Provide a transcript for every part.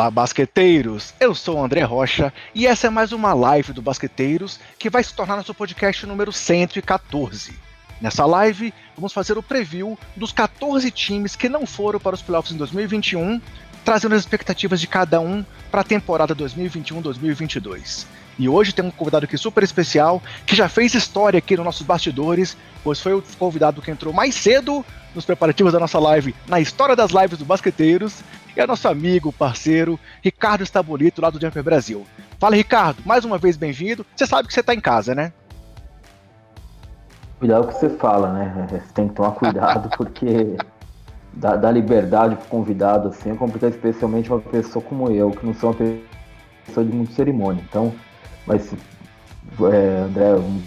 Fala, basqueteiros! Eu sou o André Rocha e essa é mais uma live do Basqueteiros que vai se tornar nosso podcast número 114. Nessa live, vamos fazer o preview dos 14 times que não foram para os playoffs em 2021, trazendo as expectativas de cada um para a temporada 2021-2022. E hoje tem um convidado aqui super especial que já fez história aqui nos nossos bastidores, pois foi o convidado que entrou mais cedo nos preparativos da nossa live na história das lives do Basqueteiros e é nosso amigo, parceiro, Ricardo Estabolito, lá do Jumper Brasil. Fala, Ricardo, mais uma vez bem-vindo. Você sabe que você está em casa, né? Cuidado com o que você fala, né? Você tem que tomar cuidado porque dar, dar liberdade pro convidado assim é complicado, especialmente uma pessoa como eu, que não sou uma pessoa de muita cerimônia. Então, mas é, André, um,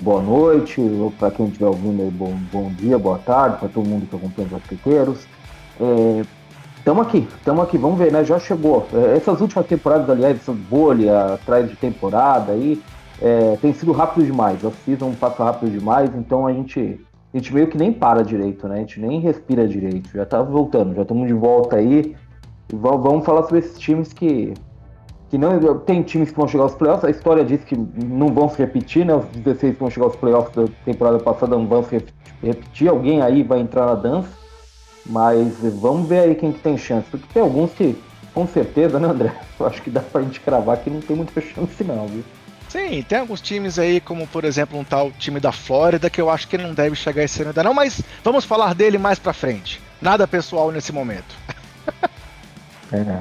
boa noite, para quem estiver ouvindo, bom, bom dia, boa tarde, para todo mundo que acompanha os basqueteiros. É, Estamos aqui, estamos aqui, vamos ver, né? Já chegou. É, essas últimas temporadas, aliás, essas bolhas atrás de temporada aí, é, tem sido rápido demais. A season passa rápido demais, então a gente, a gente meio que nem para direito, né? A gente nem respira direito. Já tá voltando, já estamos de volta aí. Vamos falar sobre esses times que, que não. Tem times que vão chegar aos playoffs, a história diz que não vão se repetir, né? Os 16 que vão chegar aos playoffs da temporada passada não vão se repetir, alguém aí vai entrar na dança. Mas vamos ver aí quem que tem chance, porque tem alguns que, com certeza, né, André? Eu acho que dá pra gente cravar que não tem muita chance, não, viu? Sim, tem alguns times aí, como por exemplo um tal time da Flórida, que eu acho que não deve chegar esse ano ainda não, mas vamos falar dele mais pra frente. Nada pessoal nesse momento. É.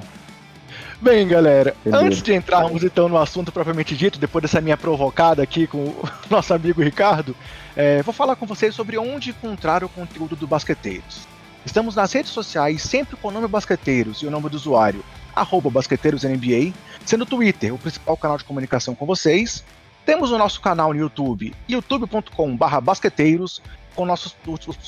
Bem, galera, Beleza. antes de entrarmos então no assunto propriamente dito, depois dessa minha provocada aqui com o nosso amigo Ricardo, é, vou falar com vocês sobre onde encontrar o conteúdo do Basqueteiros. Estamos nas redes sociais sempre com o nome Basqueteiros e o nome do usuário, arroba BasqueteirosNBA, sendo o Twitter o principal canal de comunicação com vocês. Temos o nosso canal no YouTube, youtube.com.br basqueteiros, com nossos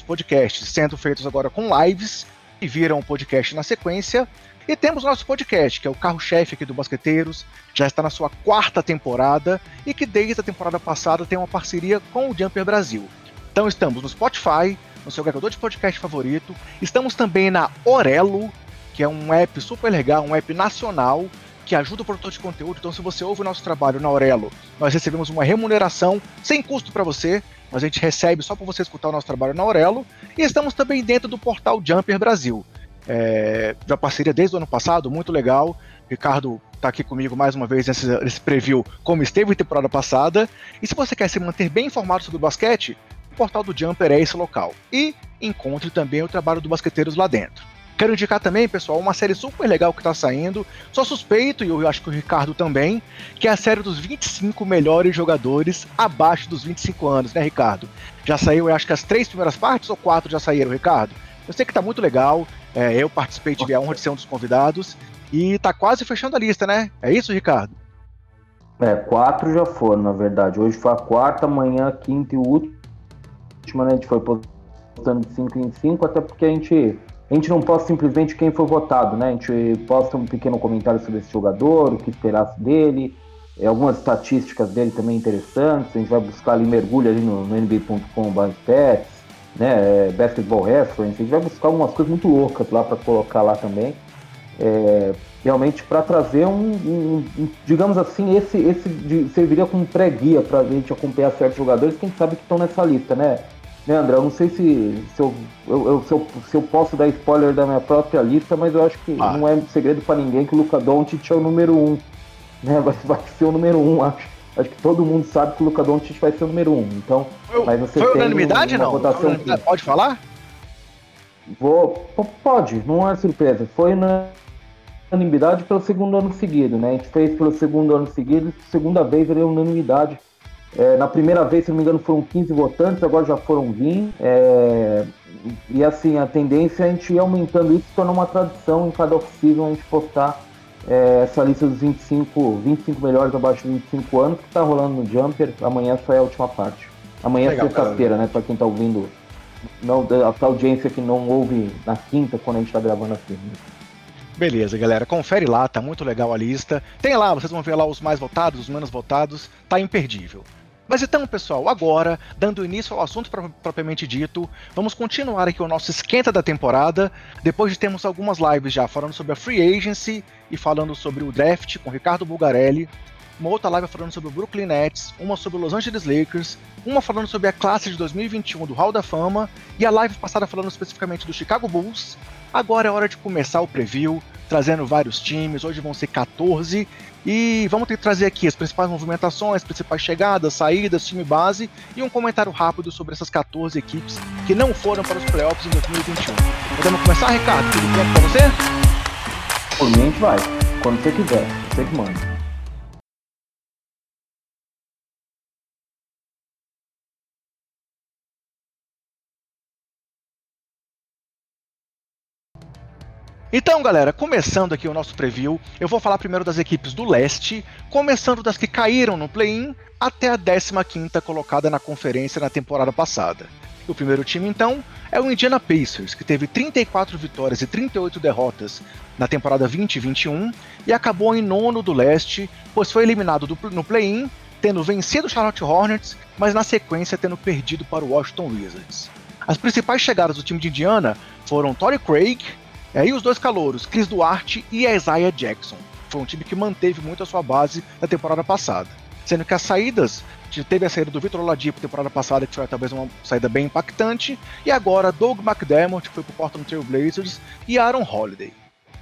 podcasts sendo feitos agora com lives, e viram o podcast na sequência. E temos o nosso podcast, que é o carro-chefe aqui do Basqueteiros, já está na sua quarta temporada e que desde a temporada passada tem uma parceria com o Jumper Brasil. Então estamos no Spotify, no seu agregador de podcast favorito. Estamos também na Orelo, que é um app super legal, um app nacional que ajuda o produtor de conteúdo. Então, se você ouve o nosso trabalho na Orelo, nós recebemos uma remuneração sem custo para você, mas a gente recebe só para você escutar o nosso trabalho na Orelo. E estamos também dentro do portal Jumper Brasil. É, já parceria desde o ano passado, muito legal. Ricardo está aqui comigo mais uma vez nesse, nesse preview, como esteve na temporada passada. E se você quer se manter bem informado sobre o basquete, portal do Jumper é esse local. E encontre também o trabalho do Basqueteiros lá dentro. Quero indicar também, pessoal, uma série super legal que está saindo. Só suspeito, e eu acho que o Ricardo também, que é a série dos 25 melhores jogadores abaixo dos 25 anos, né, Ricardo? Já saiu, eu acho que as três primeiras partes ou quatro já saíram, Ricardo? Eu sei que está muito legal. É, eu participei, tive a honra de ser um dos convidados. E está quase fechando a lista, né? É isso, Ricardo? É, quatro já foram, na verdade. Hoje foi a quarta, amanhã quinta e o último última, né, a gente foi postando de 5 em 5, até porque a gente, a gente não posta simplesmente quem foi votado, né? A gente posta um pequeno comentário sobre esse jogador, o que esperasse dele, é, algumas estatísticas dele também interessantes, a gente vai buscar ali, mergulho ali no, no stats, né, é, basketball reference, a gente vai buscar algumas coisas muito loucas lá para colocar lá também. É, realmente para trazer um, um, um, digamos assim, esse, esse de, serviria como pré-guia para a gente acompanhar certos jogadores que a gente sabe que estão nessa lista, né? Né, André? Eu não sei se, se, eu, eu, eu, se, eu, se eu posso dar spoiler da minha própria lista, mas eu acho que ah. não é segredo para ninguém que o Luca Doncic é o número um. Né? Vai, vai ser o número um, acho. Acho que todo mundo sabe que o Luca Doncic vai ser o número um. Então, foi, mas você foi tem unanimidade, uma não? Votação unanimidade, pode falar? Vou, pode, não é surpresa. Foi na unanimidade pelo segundo ano seguido, né? A gente fez pelo segundo ano seguido, segunda vez ele é unanimidade. É, na primeira vez, se não me engano, foram 15 votantes, agora já foram 20. É, e assim, a tendência é a gente ir aumentando isso, tornar uma tradição em cada off-season a gente postar é, essa lista dos 25, 25 melhores abaixo de 25 anos, que está rolando no Jumper. Amanhã só é a última parte. Amanhã é sexta-feira, né? Para quem está ouvindo, não, a audiência que não ouve na quinta, quando a gente está gravando assim. Beleza, galera, confere lá, tá muito legal a lista. Tem lá, vocês vão ver lá os mais votados, os menos votados, tá imperdível. Mas então, pessoal, agora, dando início ao assunto propriamente dito, vamos continuar aqui o nosso esquenta da temporada, depois de termos algumas lives já falando sobre a Free Agency e falando sobre o draft com Ricardo Bulgarelli, uma outra live falando sobre o Brooklyn Nets, uma sobre o Los Angeles Lakers, uma falando sobre a classe de 2021 do Hall da Fama e a live passada falando especificamente do Chicago Bulls. Agora é hora de começar o preview, trazendo vários times, hoje vão ser 14 e vamos ter que trazer aqui as principais movimentações, as principais chegadas, saídas, time base e um comentário rápido sobre essas 14 equipes que não foram para os playoffs em 2021. Podemos começar, Ricardo? Tudo pronto para você? Por mim, a gente vai. Quando você quiser. Você que manda. Então, galera, começando aqui o nosso preview, eu vou falar primeiro das equipes do leste, começando das que caíram no play-in até a 15ª colocada na conferência na temporada passada. O primeiro time, então, é o Indiana Pacers, que teve 34 vitórias e 38 derrotas na temporada 2021 e acabou em nono do leste, pois foi eliminado do, no play-in, tendo vencido o Charlotte Hornets, mas na sequência tendo perdido para o Washington Wizards. As principais chegadas do time de Indiana foram Torrey Craig, é, e os dois calouros, Chris Duarte e Isaiah Jackson. Foi um time que manteve muito a sua base na temporada passada. Sendo que as saídas, teve a saída do Vitor Oladipo temporada passada, que foi talvez uma saída bem impactante, e agora Doug McDermott, que foi para o Portland Trail Blazers, e Aaron Holiday.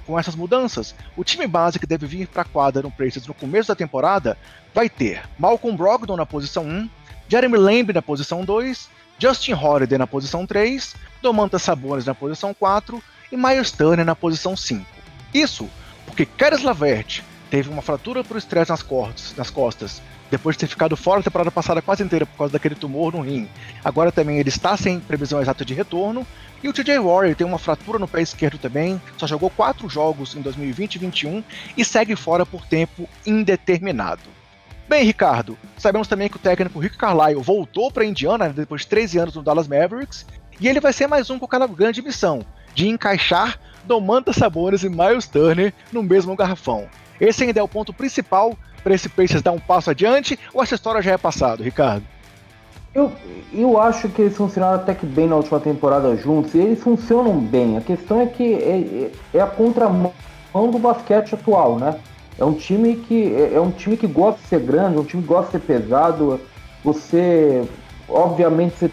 Com essas mudanças, o time base que deve vir para a quadra no Blazers no começo da temporada vai ter Malcolm Brogdon na posição 1, Jeremy Lamb na posição 2, Justin Holiday na posição 3, Domantas Sabonis na posição 4 e Miles Turner na posição 5. Isso porque Caris Lavert teve uma fratura por estresse nas, costas, nas costas depois de ter ficado fora da temporada passada quase inteira por causa daquele tumor no rim. Agora também ele está sem previsão exata de retorno. E o TJ Warrior tem uma fratura no pé esquerdo também, só jogou quatro jogos em 2020 e 2021 e segue fora por tempo indeterminado. Bem, Ricardo, sabemos também que o técnico Rick Carlisle voltou para Indiana depois de 13 anos no Dallas Mavericks e ele vai ser mais um com aquela grande missão de encaixar Domantas Sabonis e Miles Turner no mesmo garrafão. Esse ainda é o ponto principal para esse Pacers dar um passo adiante ou essa história já é passado, Ricardo? Eu, eu acho que eles funcionaram até que bem na última temporada juntos, e eles funcionam bem. A questão é que é, é, é a contramão do basquete atual, né? É um time que é, é um time que gosta de ser grande, é um time que gosta de ser pesado. Você, obviamente, você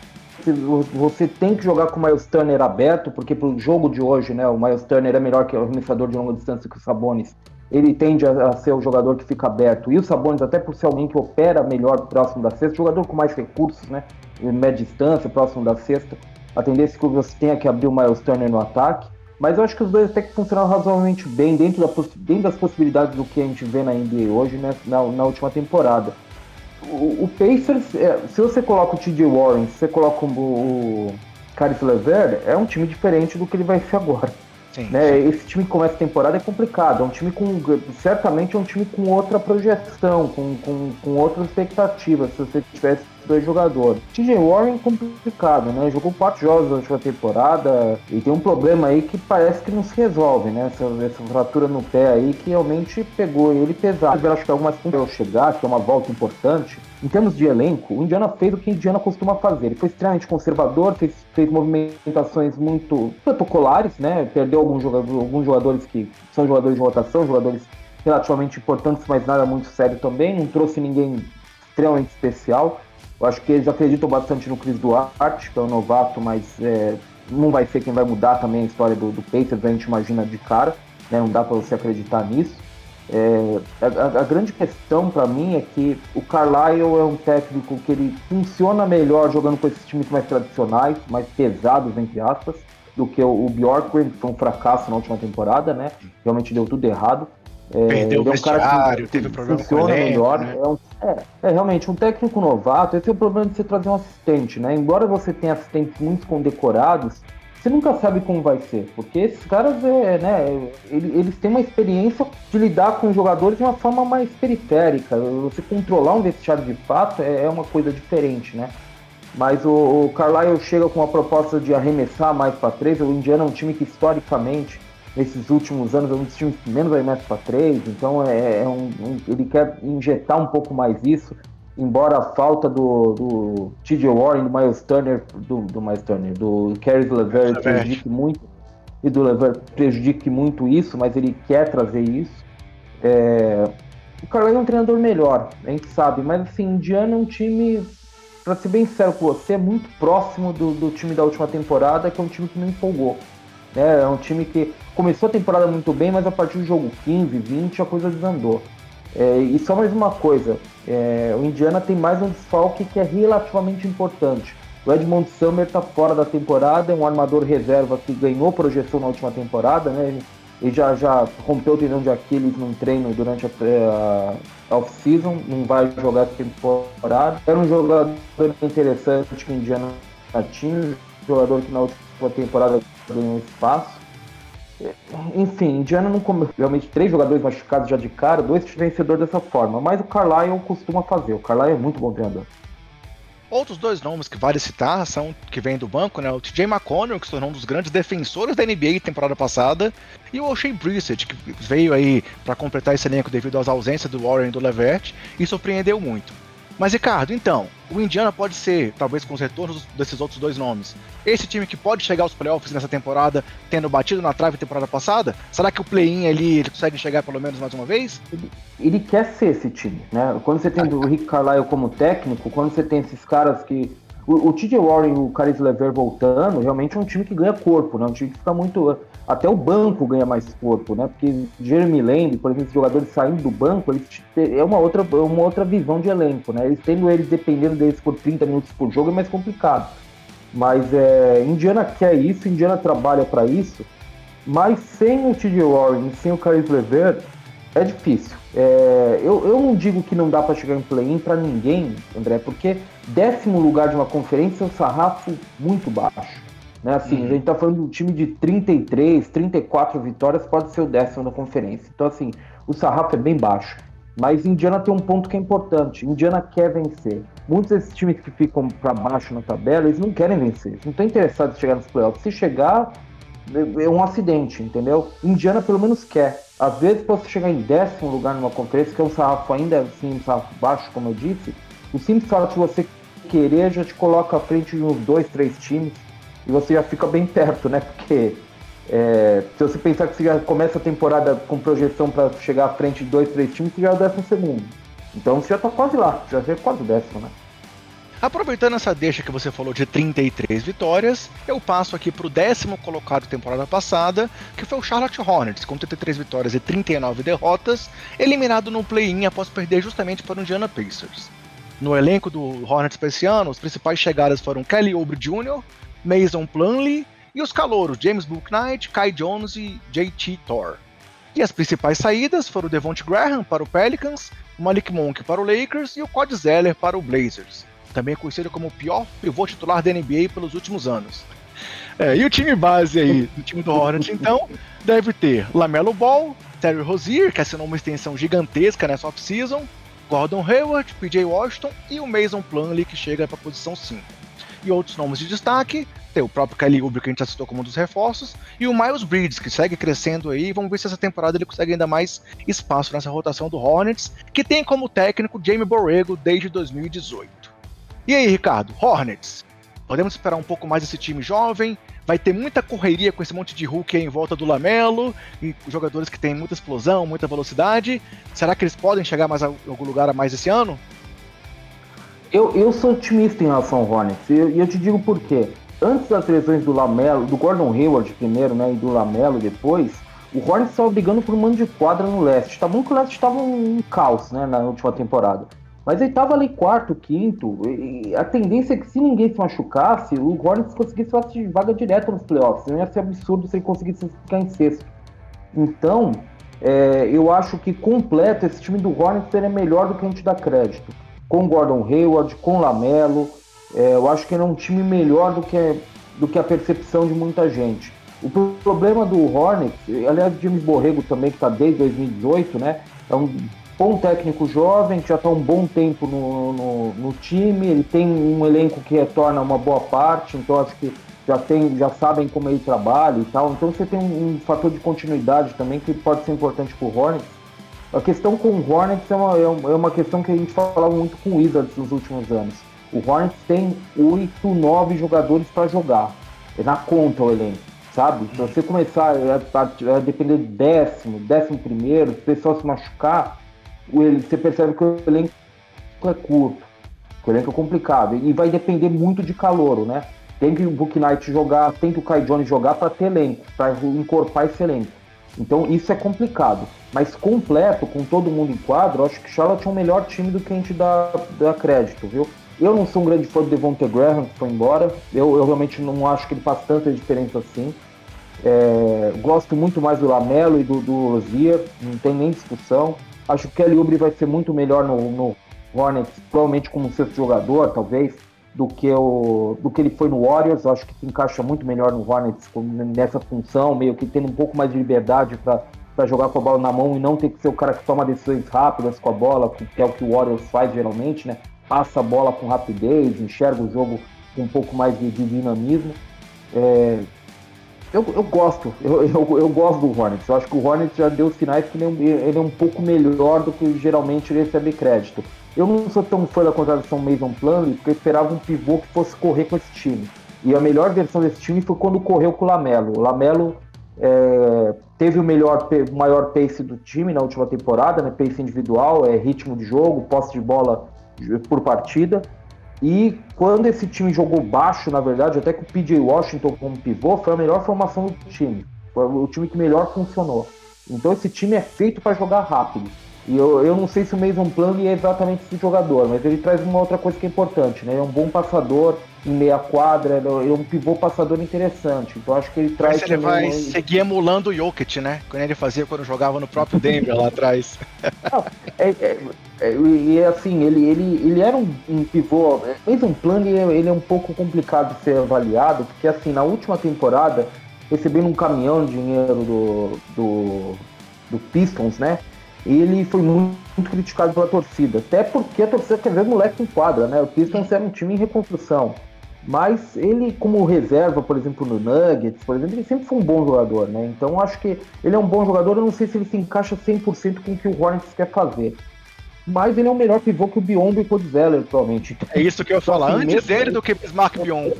você tem que jogar com o Miles Turner aberto, porque pro jogo de hoje, né, o Miles Turner é melhor que o arremessador de longa distância que o Sabonis. Ele tende a, a, ser o jogador que fica aberto. E o Sabonis, até por ser alguém que opera melhor próximo da cesta, jogador com mais recursos, né, média distância, próximo da cesta, a tendência é que você tenha que abrir o Miles Turner no ataque. Mas eu acho que os dois até que funcionaram razoavelmente bem dentro, da, dentro das possibilidades do que a gente vê na NBA hoje, né, na, na última temporada o, o Pacers, é, se você coloca o TJ Warren, se você coloca o, o Caris Lever, é um time diferente do que ele vai ser agora. Sim, né? Sim. Esse time que começa a temporada é complicado. É um time com. Certamente é um time com outra projeção, com, com, com outras expectativas, se você tivesse dois jogadores. TJ Warren é complicado, né? Jogou quatro jogos na última temporada e tem um problema aí que parece que não se resolve, né? Essa, essa fratura no pé aí que realmente pegou ele pesado. Eu acho que algumas coisas chegar, que é uma volta importante. Em termos de elenco, o Indiana fez o que o Indiana costuma fazer. Ele foi extremamente conservador, fez, fez movimentações muito protocolares, né? Perdeu alguns jogadores, alguns jogadores que são jogadores de rotação, jogadores relativamente importantes, mas nada muito sério também. Não trouxe ninguém extremamente especial. Eu acho que eles acreditam bastante no Chris Duarte, que é um novato, mas é, não vai ser quem vai mudar também a história do, do Pacers, a gente imagina de cara, né? não dá para você acreditar nisso. É, a, a, grande questão para mim é que o Carlisle é um técnico que ele funciona melhor jogando com esses times mais tradicionais, mais pesados, entre aspas, do que o, o Bjorkgren, que foi um fracasso na última temporada, né? Realmente deu tudo errado. É, Perdeu o é um vestiário, que, teve problema funciona com melhor. Né? É, um, é, é, realmente um técnico novato. Esse é o problema de você trazer um assistente, né? Embora você tenha assistentes muito condecorados, você nunca sabe como vai ser, porque esses caras, é, né, eles têm uma experiência de lidar com jogadores de uma forma mais periférica. Você controlar um vestiário de fato é, é uma coisa diferente, né? Mas o, o Carlisle chega com uma proposta de arremessar mais para três. O Indiana é um time que historicamente nesses últimos anos é um dos times que menos arremessa para três, então é, é um, um, ele quer injetar um pouco mais isso. embora a falta do, do TJ Warren, do Miles Turner, do, do Miles Turner, do Caris LeVert prejudique muito, e do LeVert prejudique muito isso, mas ele quer trazer isso. É, o Carlisle é um treinador melhor, a gente sabe, mas assim, Indiana é um time, para ser bem sério com você, é muito próximo do, do time da última temporada, que é um time que não empolgou. Né? É um time que começou a temporada muito bem, mas a partir do jogo 15, 20, a coisa desandou. É, e só mais uma coisa, é, o Indiana tem mais um desfalque que é relativamente importante. O Edmond Summer está fora da temporada, é um armador reserva que ganhou projeção na última temporada, né? Ele já, já rompeu o tendão de Aquiles num treino durante a, a off-season, não vai jogar essa temporada. Era um jogador interessante que o Indiana tinha, um jogador que na última temporada ganhou espaço. Enfim, Indiana não come... realmente três jogadores machucados já de cara, dois vencedores dessa forma, mas o Carlisle costuma fazer. O Carlisle é muito bom treinador. Outros dois nomes que vale citar são que vêm do banco, né? O TJ McConnell, que se tornou um dos grandes defensores da NBA temporada passada, e o O'Shea Brissett, que veio aí para completar esse elenco devido às ausências do Warren e do Levert e surpreendeu muito. Mas, Ricardo, então, o Indiana pode ser, talvez com os retornos desses outros dois nomes, esse time que pode chegar aos playoffs nessa temporada, tendo batido na trave temporada passada? Será que o play-in ali ele consegue chegar pelo menos mais uma vez? Ele, ele quer ser esse time, né? Quando você tem o Rick Carlisle como técnico, quando você tem esses caras que o, o TJ Warren e o Caris Lever voltando, realmente é um time que ganha corpo, né? Um time que fica muito. Até o banco ganha mais corpo, né? Porque Jeremy Lamb, por exemplo, os jogadores saindo do banco, é uma outra, uma outra visão de elenco, né? Eles tendo eles dependendo deles por 30 minutos por jogo é mais complicado. Mas é, Indiana quer isso, Indiana trabalha para isso, mas sem o TJ Warren, sem o Caris Lever, é difícil. É, eu, eu não digo que não dá para chegar em play-in para ninguém, André, porque décimo lugar de uma conferência é um sarrafo muito baixo. Né? Assim, uhum. a gente está falando de um time de 33, 34 vitórias, pode ser o décimo da conferência. Então, assim, o sarrafo é bem baixo. Mas Indiana tem um ponto que é importante. Indiana quer vencer. Muitos desses times que ficam para baixo na tabela, eles não querem vencer. Eles não estão interessados em chegar nos playoffs. Se chegar, é, é um acidente, entendeu? Indiana pelo menos quer. Às vezes, você chegar em décimo lugar numa conferência, que é um sarrafo ainda assim, um sarrafo baixo, como eu disse, o simples fato de você querer já te coloca à frente de uns dois, três times e você já fica bem perto, né? Porque é, se você pensar que você já começa a temporada com projeção para chegar à frente de dois, três times, você já é o décimo segundo. Então você já está quase lá, já é quase o décimo, né? Aproveitando essa deixa que você falou de 33 vitórias, eu passo aqui para o décimo colocado temporada passada, que foi o Charlotte Hornets, com 33 vitórias e 39 derrotas, eliminado no play-in após perder justamente para o Indiana Pacers. No elenco do Hornets para esse ano, as principais chegadas foram Kelly Oubre Jr., Mason Plumlee e os calouros James Bouknight, Kai Jones e JT Thor. E as principais saídas foram Devonte Graham para o Pelicans, Malik Monk para o Lakers e o Cody Zeller para o Blazers também conhecido como o pior pivô titular da NBA pelos últimos anos. É, e o time base aí, o time do Hornets, então, deve ter Lamelo Ball, Terry Rozier, que assinou uma extensão gigantesca nessa off-season, Gordon Hayward, PJ Washington e o Mason Plumlee, que chega para a posição 5. E outros nomes de destaque, tem o próprio Kelly Oubre, que a gente já citou como um dos reforços, e o Miles Bridges, que segue crescendo aí, vamos ver se essa temporada ele consegue ainda mais espaço nessa rotação do Hornets, que tem como técnico Jamie Borrego desde 2018. E aí, Ricardo, Hornets. Podemos esperar um pouco mais desse time jovem? Vai ter muita correria com esse monte de Hulk em volta do Lamelo e jogadores que têm muita explosão, muita velocidade. Será que eles podem chegar mais a algum lugar a mais esse ano? Eu, eu sou otimista em relação ao Hornets e eu, eu, te digo por quê. Antes das lesões do Lamelo, do Gordon Hayward primeiro, né, e do Lamelo depois, o Hornets estava brigando por um mando de quadra no leste. Tá bom que o leste estava um caos, né, na última temporada. Mas ele estava ali quarto, quinto. A tendência é que se ninguém se machucasse, o Hornets conseguisse fazer vaga direta nos playoffs. Não ia ser absurdo se ele conseguisse ficar em sexto. Então, é, eu acho que completo esse time do Hornets seria melhor do que a gente dá crédito. Com Gordon Hayward, com Lamelo. É, eu acho que ele é um time melhor do que, do que a percepção de muita gente. O problema do Hornets, aliás, o James Borrego também, que está desde 2018, né? É um bom técnico jovem, que já está um bom tempo no, no, no, time, ele tem um elenco que retorna uma boa parte, então acho que já, tem, já sabem como ele trabalha e tal. Então você tem um, um fator de continuidade também que pode ser importante para o Hornets. A questão com o Hornets é uma, é uma questão que a gente falava muito com o Wizards nos últimos anos. O Hornets tem oito, nove jogadores para jogar. É na conta o elenco, sabe? Se você começar a, a, a depender do décimo, décimo primeiro, o pessoal se machucar, você percebe que o elenco é curto. O elenco é complicado. E vai depender muito de calor, né? Tem que o Book Knight jogar, tem que o Kai Jones jogar para ter elenco, para encorpar esse elenco. Então isso é complicado. Mas completo, com todo mundo em quadro, acho que Charlotte é um melhor time do que a gente dá, dá crédito, viu? Eu não sou um grande fã do Devonta Graham, que foi embora. Eu, eu, realmente não acho que ele faz tanta diferença assim. É, gosto muito mais do Lamelo e do, do não tem nem discussão. Acho que o Kelly Oubre vai ser muito melhor no, no Hornets, provavelmente como sexto jogador, talvez, do que, o, do que ele foi no Warriors. Acho que se encaixa muito melhor no Hornets nessa função, meio que tendo um pouco mais de liberdade para jogar com a bola na mão e não ter que ser o cara que toma decisões rápidas com a bola, que é o que o Warriors faz geralmente, né? Passa a bola com rapidez, enxerga o jogo com um pouco mais de, de dinamismo. É, eu, eu gosto, eu, eu, eu, gosto do Hornets. Eu acho que o Hornets já deu sinais que ele é, um, é pouco melhor do que geralmente ele recebe crédito. Eu não sou tão fã da contratação Mason Plumlee porque eu esperava um pivô que fosse correr com esse time. E a melhor versão desse time foi quando correu com o Lamelo. O Lamelo é, teve o melhor, maior pace do time na última temporada, né? pace individual, é ritmo de jogo, posse de bola por partida. E quando esse time jogou baixo, na verdade, até que o PJ Washington como pivô foi a melhor formação do time. Foi o time que melhor funcionou. Então esse time é feito para jogar rápido. E eu, eu não sei se o Mason Plumlee é exatamente esse jogador, mas ele traz uma outra coisa que é importante, né? Ele é um bom passador em meia quadra, ele é um pivô passador interessante. Então acho que ele traz. Mas ele vai seguir emulando o Jokic, né? Quando ele fazia quando jogava no próprio Denver lá atrás. Não, é, é, é, e assim, ele, ele, ele era um, um pivô. Mason Plumlee ele é um pouco complicado de ser avaliado, porque assim, na última temporada, recebendo um caminhão de dinheiro do, do, do Pistons, né? ele foi muito, muito, criticado pela torcida. Até porque a torcida quer ver moleque em quadra, né? O Pistons era um time em reconstrução. Mas ele, como reserva, por exemplo, no Nuggets, por exemplo, ele sempre foi um bom jogador, né? Então acho que ele é um bom jogador, eu não sei se ele se encaixa 100% com o que o Hornets quer fazer. Mas ele é um melhor pivô que o Biombo e o Codzeller, atualmente. Então, é isso que eu ia falar, assim, antes dele do que Bismarck Biombo.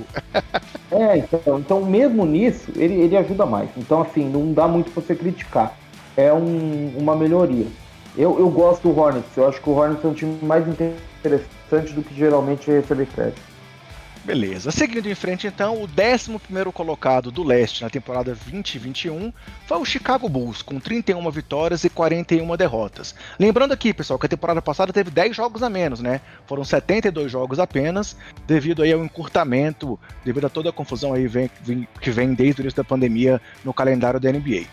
É, então, então mesmo nisso, ele, ele ajuda mais. Então, assim, não dá muito pra você criticar é um, uma melhoria. Eu, eu gosto do Hornets, eu acho que o Hornets é um time mais interessante do que geralmente receber crédito. Beleza. Seguindo em frente, então, o 11 colocado do leste na temporada 2021 foi o Chicago Bulls, com 31 vitórias e 41 derrotas. Lembrando aqui, pessoal, que a temporada passada teve 10 jogos a menos, né? Foram 72 jogos apenas, devido aí ao encurtamento, devido a toda a confusão aí que vem desde o início da pandemia no calendário da NBA.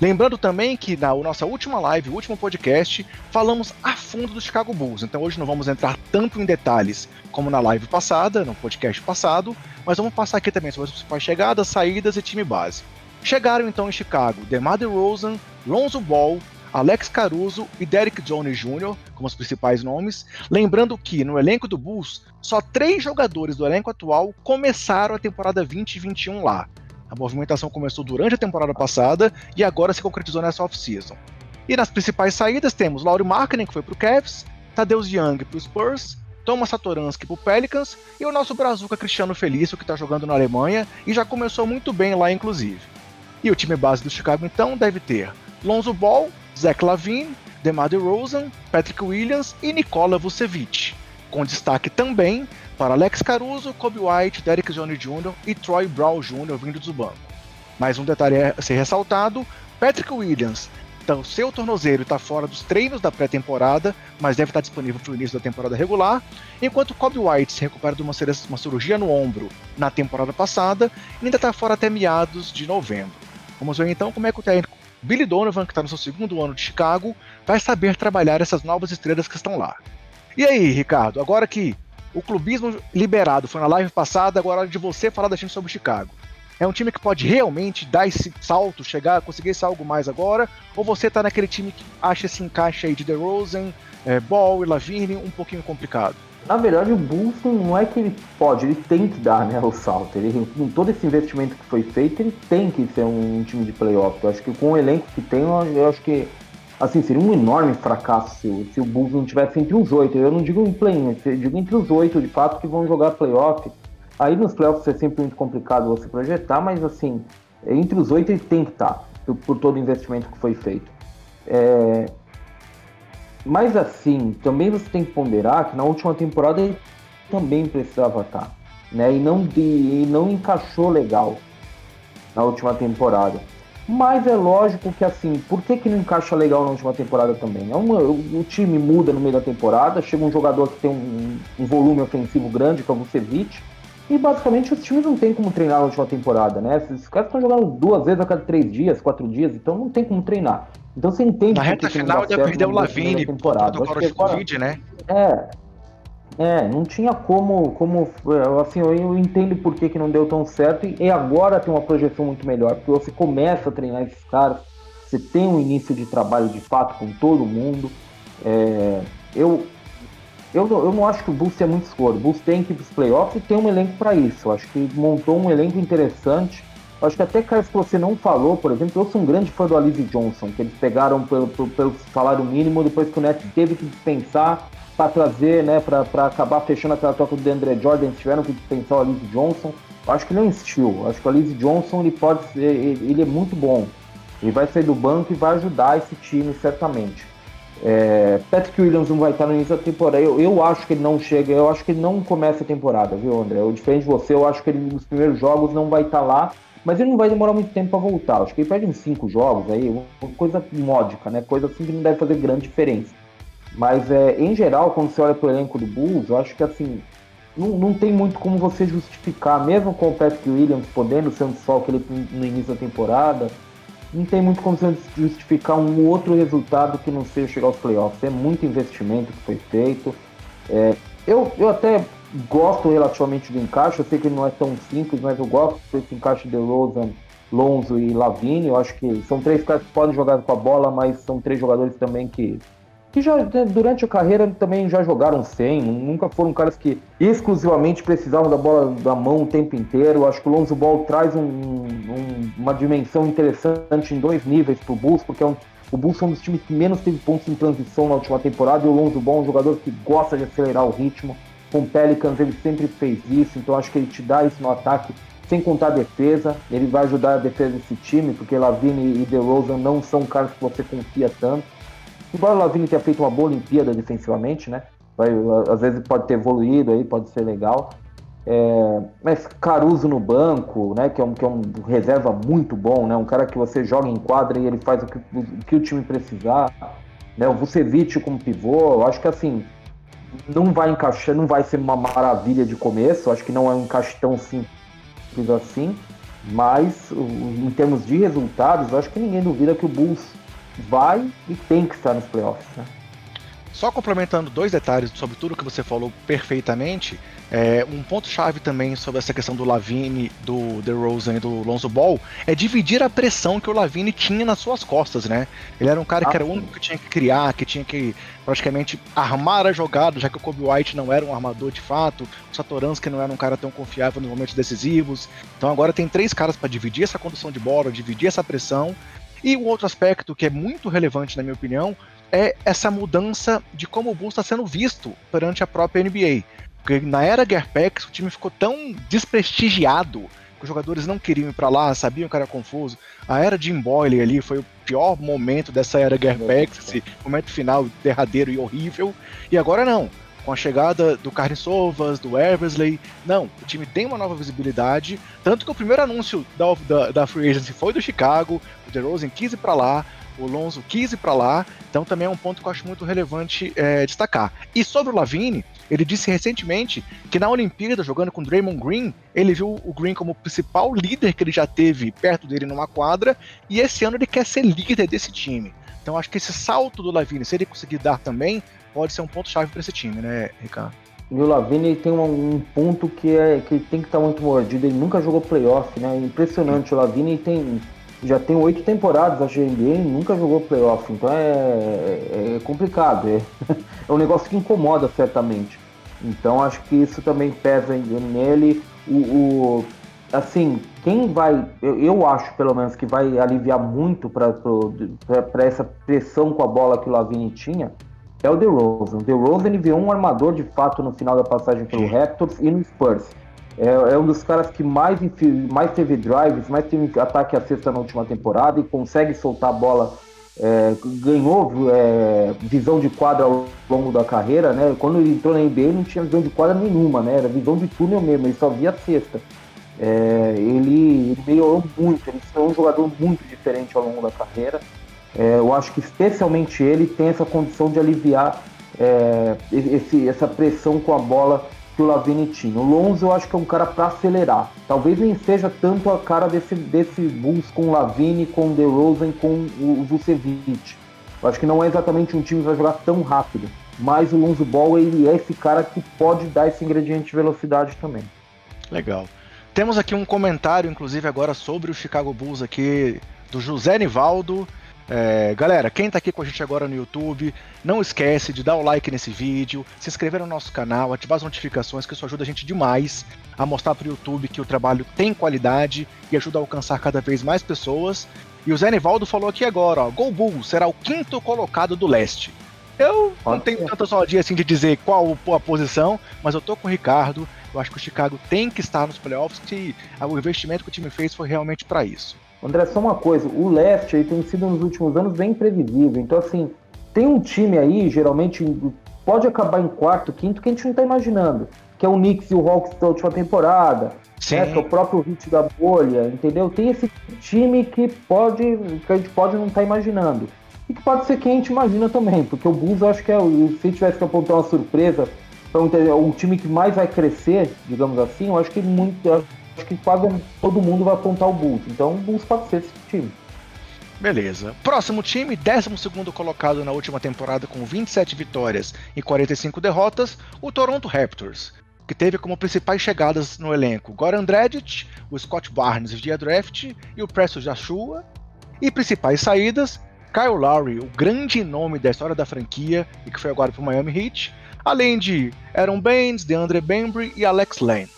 Lembrando também que na nossa última live, o último podcast, falamos a fundo do Chicago Bulls. Então hoje não vamos entrar tanto em detalhes como na live passada, no podcast passado, mas vamos passar aqui também sobre as principais chegadas, saídas e time base. Chegaram então em Chicago DeMar DeRozan, Lonzo Ball, Alex Caruso e Derek Jones Jr. como os principais nomes. Lembrando que no elenco do Bulls, só três jogadores do elenco atual começaram a temporada 2021 lá. A movimentação começou durante a temporada passada e agora se concretizou nessa off-season. E nas principais saídas temos Laurie Markkinen, que foi para o Cavs, Tadeusz Young para o Spurs, Thomas Satoransky para o Pelicans e o nosso brazuca Cristiano Felício, que está jogando na Alemanha e já começou muito bem lá, inclusive. E o time base do Chicago, então, deve ter Lonzo Ball, Zach Lavine, DeMar DeRozan, Patrick Williams e Nikola Vucevic, com destaque também para Alex Caruso, Kobe White, Derek Jones Jr. e Troy Brown Jr. vindo do banco. Mais um detalhe a ser ressaltado: Patrick Williams então, seu tornozeiro está fora dos treinos da pré-temporada, mas deve estar disponível para o início da temporada regular, enquanto Kobe White se recupera de uma, uma cirurgia no ombro na temporada passada e ainda está fora até meados de novembro. Vamos ver então como é que o técnico Billy Donovan, que está no seu segundo ano de Chicago, vai saber trabalhar essas novas estrelas que estão lá. E aí, Ricardo, agora que o clubismo liberado foi na live passada, agora é de você falar da gente sobre o Chicago. É um time que pode realmente dar esse salto, chegar, conseguir esse algo mais agora? Ou você tá naquele time que acha esse encaixe aí de DeRozan, é, Ball e Lavine um pouquinho complicado? Na verdade, o Bulls não é que ele pode, ele tem que dar né, o salto. Ele, com todo esse investimento que foi feito, ele tem que ser um time de playoff. Eu acho que com o elenco que tem, eu acho que assim, seria um enorme fracasso se, se o Bulls não tivesse entre os oito. Eu não digo em play-in, eu digo entre os oito, de fato, que vão jogar playoff. Aí nos playoffs é sempre muito complicado você projetar, mas assim, entre os oito ele tem que estar, por, por todo o investimento que foi feito. É... Mas assim, também você tem que ponderar que na última temporada ele também precisava estar, né? E não, de, e não encaixou legal na última temporada. Mas é lógico que assim, por que, que não encaixa legal na última temporada também? É uma, o, time muda no meio da temporada, chega um jogador que tem um, um volume ofensivo grande, que é o Vucevic, e basicamente os times não tem como treinar na última temporada, né? Esses caras estão jogando duas vezes a cada três dias, quatro dias, então não tem como treinar. Então você entende Na reta final ainda perdeu o Lavine temporada. do Covid, né? É, é, não tinha como, como assim, eu entendo por que, que não deu tão certo e agora tem uma projeção muito melhor, porque você começa a treinar esses caras, você tem um início de trabalho de fato com todo mundo. É, eu, eu, eu não acho que o Bulls é muito escuro. O Bulls tem que ir para os playoffs e tem um elenco para isso. Eu acho que montou um elenco interessante. Eu acho que até caras que você não falou, por exemplo, eu sou um grande fã do Alize Johnson, que eles pegaram pelo, pelo, pelo salário mínimo depois que o Nets teve que dispensar para trazer, né, para acabar fechando aquela troca do DeAndre Jordan, tiveram que dispensar o Alice Johnson. Acho que um estilo. Acho que o Alice Johnson ele pode ser, ele é muito bom. Ele vai sair do banco e vai ajudar esse time certamente. É, Patrick Williams não vai estar no início da temporada. Eu, eu acho que ele não chega, eu acho que ele não começa a temporada, viu, André? Eu, diferente de você, eu acho que ele nos primeiros jogos não vai estar lá, mas ele não vai demorar muito tempo para voltar. Acho que ele perde uns cinco jogos aí, uma coisa módica, né? Coisa assim que não deve fazer grande diferença. Mas, é, em geral, quando você olha para o elenco do Bulls, eu acho que assim, não, não tem muito como você justificar, mesmo com o Patrick Williams podendo ser um desfalque no início da temporada, não tem muito como você justificar um outro resultado que não seja chegar aos playoffs. É muito investimento que foi feito. É, eu, eu até gosto relativamente do encaixe, eu sei que ele não é tão simples, mas eu gosto desse encaixe de Rosen, Lonzo e Lavine. Eu acho que são três caras que podem jogar com a bola, mas são três jogadores também que que já né, durante a carreira também já jogaram sem, nunca foram caras que exclusivamente precisavam da bola da mão o tempo inteiro. Acho que o Lonzo Ball traz um, um, uma dimensão interessante em dois níveis para o Bulls, porque é um, o Bulls é um dos times que menos teve pontos em transição na última temporada e o Lonzo Ball é um jogador que gosta de acelerar o ritmo. Com o Pelicans ele sempre fez isso, então acho que ele te dá isso no ataque, sem contar a defesa. Ele vai ajudar a defesa desse time, porque Lavine e DeRozan não são caras que você confia tanto. Embora o Lavigne tenha feito uma boa Olimpíada defensivamente, né? Vai, às vezes pode ter evoluído aí, pode ser legal. É, mas Caruso no banco, né? Que é, um, que é um reserva muito bom, né? Um cara que você joga em quadra e ele faz o que o, que o time precisar. Né? O Vucevic como pivô, eu acho que assim não vai encaixar, não vai ser uma maravilha de começo. Acho que não é um encaixe tão simples assim. Mas em termos de resultados, acho que ninguém duvida que o Bulls vai e tem que estar nos playoffs. Né? Só complementando dois detalhes sobre tudo que você falou perfeitamente, é, um ponto-chave também sobre essa questão do Lavine, do DeRozan e do Lonzo Ball é dividir a pressão que o Lavine tinha nas suas costas, né? Ele era um cara que era o único que tinha que criar, que tinha que praticamente armar a jogada, já que o Kobe White não era um armador de fato, o Satoransky não era um cara tão confiável nos momentos decisivos. Então agora tem três caras para dividir essa condução de bola, dividir essa pressão e um outro aspecto que é muito relevante, na minha opinião, é essa mudança de como o Bulls está sendo visto perante a própria NBA. Porque na era Gerpex o time ficou tão desprestigiado que os jogadores não queriam ir para lá, sabiam que era confuso. A era Jim Boyle ali foi o pior momento dessa era Gerpex, esse momento final derradeiro e horrível. E agora não com a chegada do Carlos Sovas, do Eversley. Não, o time tem uma nova visibilidade. Tanto que o primeiro anúncio da, da, da Free Agency foi do Chicago, o DeRozan quis ir para lá, o Lonzo quis ir para lá. Então também é um ponto que eu acho muito relevante é, destacar. E sobre o Lavine, ele disse recentemente que na Olimpíada, jogando com Draymond Green, ele viu o Green como o principal líder que ele já teve perto dele numa quadra, e esse ano ele quer ser líder desse time. Então acho que esse salto do Lavine, se ele conseguir dar também, pode ser um ponto-chave para esse time, né, Ricardo? E o Lavini tem um, um, ponto que é que tem que estar tá muito mordido. Ele nunca jogou playoff, né? Impressionante. O Lavini tem já tem oito temporadas na NBA e nunca jogou playoff. Então é, é, é complicado. É, é, um negócio que incomoda certamente. Então acho que isso também pesa nele. O, o, assim, quem vai, eu, eu, acho pelo menos que vai aliviar muito para essa pressão com a bola que o Lavini tinha, é o DeRozan. O DeRozan ele virou um armador de fato no final da passagem pelo Raptors e no Spurs. É, é, um dos caras que mais, mais teve drives, mais teve ataque à cesta na última temporada e consegue soltar a bola. É, ganhou é, visão de quadra ao longo da carreira, né? Quando ele entrou na NBA, ele não tinha visão de quadra nenhuma, né? Era visão de túnel mesmo, ele só via a cesta. É, ele, ele, melhorou muito, ele foi um jogador muito diferente ao longo da carreira. É, eu acho que especialmente ele tem essa condição de aliviar é, esse, essa pressão com a bola que o Lavini tinha. O Lonzo eu acho que é um cara para acelerar. Talvez nem seja tanto a cara desse, desse Bulls com o Lavini, com o DeRozan, com o Vucevic. Eu acho que não é exatamente um time que vai jogar tão rápido. Mas o Lonzo Ball ele é esse cara que pode dar esse ingrediente de velocidade também. Legal. Temos aqui um comentário, inclusive, agora sobre o Chicago Bulls aqui, do José Nivaldo. É, galera, quem está aqui com a gente agora no YouTube, não esquece de dar o like nesse vídeo, se inscrever no nosso canal, ativar as notificações, que isso ajuda a gente demais a mostrar para o YouTube que o trabalho tem qualidade e ajuda a alcançar cada vez mais pessoas. E o Zé Nivaldo falou aqui agora, ó, Gol Bulls será o quinto colocado do leste. Eu não tenho tanta ousadia assim de dizer qual a posição, mas eu tô com o Ricardo. Eu acho que o Chicago tem que estar nos playoffs, que o investimento que o time fez foi realmente para isso. André, só uma coisa, o leste aí tem sido nos últimos anos bem previsível. Então, assim, tem um time aí, geralmente, pode acabar em quarto, quinto, que a gente não tá imaginando. Que é o Knicks e o Hawks da última temporada. Sim. Né, que é o próprio hit da bolha, entendeu? Tem esse time que pode, que a gente pode não estar tá imaginando. E que pode ser quem a gente imagina também, porque o Bulls eu acho que é, se tivesse que apontar uma surpresa então, o time que mais vai crescer, digamos assim, eu acho que muito, eu acho que quase todo mundo vai apontar o Bulls. Então, o Bulls pode ser esse time. Beleza. Próximo time, 12 colocado na última temporada com 27 vitórias e 45 derrotas, o Toronto Raptors, que teve como principais chegadas no elenco Goran Dragic, o Scott Barnes via draft e o Presto Joshua, e principais saídas, Kyle Lowry, o grande nome da história da franquia e que foi agora para o Miami Heat, além de Aaron Baines, DeAndre Bembry e Alex Lane.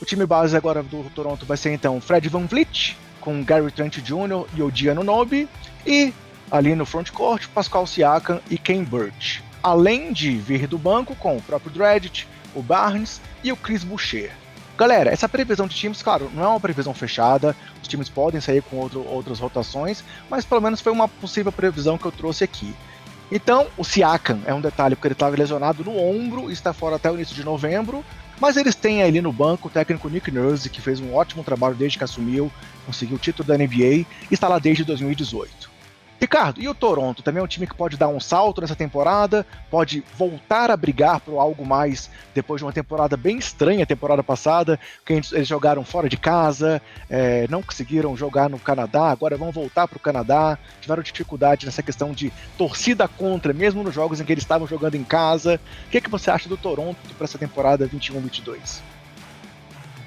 O time base agora do Toronto vai ser então Fred Van Vliet, com Gary Trent Jr. e Odiano Nobe, e ali no frontcourt, Pascal Siakam e Ken Burch. Além de vir do banco com o próprio Dredit, o Barnes e o Chris Boucher. Galera, essa previsão de times, claro, não é uma previsão fechada, os times podem sair com outro, outras rotações, mas pelo menos foi uma possível previsão que eu trouxe aqui. Então, o Siakam é um detalhe, porque ele estava lesionado no ombro e está fora até o início de novembro. Mas eles têm ali no banco o técnico Nick Nurse, que fez um ótimo trabalho desde que assumiu, conseguiu o título da NBA e está lá desde 2018. Ricardo, e o Toronto? Também é um time que pode dar um salto nessa temporada, pode voltar a brigar por algo mais depois de uma temporada bem estranha, temporada passada, que eles jogaram fora de casa, é, não conseguiram jogar no Canadá, agora vão voltar para o Canadá, tiveram dificuldade nessa questão de torcida contra, mesmo nos jogos em que eles estavam jogando em casa. O que, é que você acha do Toronto para essa temporada 21-22?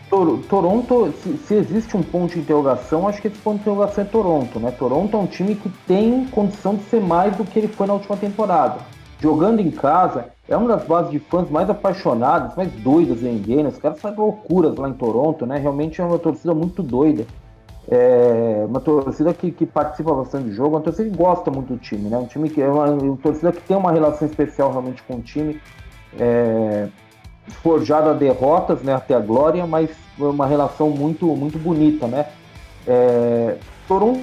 Toronto, se, se, existe um ponto de interrogação, acho que esse ponto de interrogação é Toronto, né? Toronto é um time que tem condição de ser mais do que ele foi na última temporada. Jogando em casa, é uma das bases de fãs mais apaixonadas, mais doidas em NBA, né? Os caras fazem loucuras lá em Toronto, né? Realmente é uma torcida muito doida. É uma torcida que, que participa bastante do jogo, uma torcida que gosta muito do time, né? Um time que é uma, uma torcida que tem uma relação especial realmente com o time. É, forjado a derrotas, né, até a glória, mas uma relação muito, muito bonita, né? É, Toronto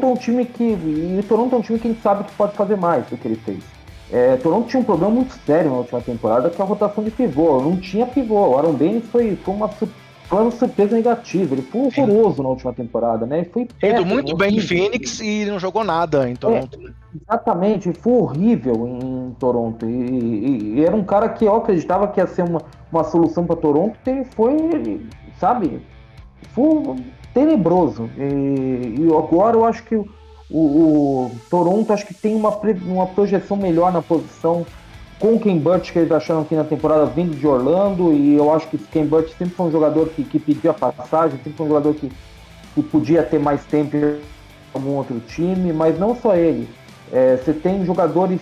é um time que e Toronto é um time que a gente sabe que pode fazer mais do que ele fez. É, Toronto tinha um problema muito sério na última temporada, que é a rotação de pivô. Não tinha pivô. O Aaron Baines foi, foi uma foi uma surpresa negativa. Ele foi horroroso Sim. na última temporada, né? Ele foi péssimo, muito bem em Phoenix e não jogou nada em Toronto. É, exatamente, foi horrível em Toronto. E, e, e, era um cara que eu acreditava que ia ser uma, uma solução para Toronto, e ele foi, sabe, foi tenebroso. E, e agora eu acho que o, o, Toronto acho que tem uma, uma projeção melhor na posição com o Ken Burt que eles acharam aqui na temporada vindo de Orlando, e eu acho que o Ken Burt sempre foi um jogador que, que pediu a passagem, sempre foi um jogador que, que podia ter mais tempo em algum outro time, mas não só ele. É, você tem jogadores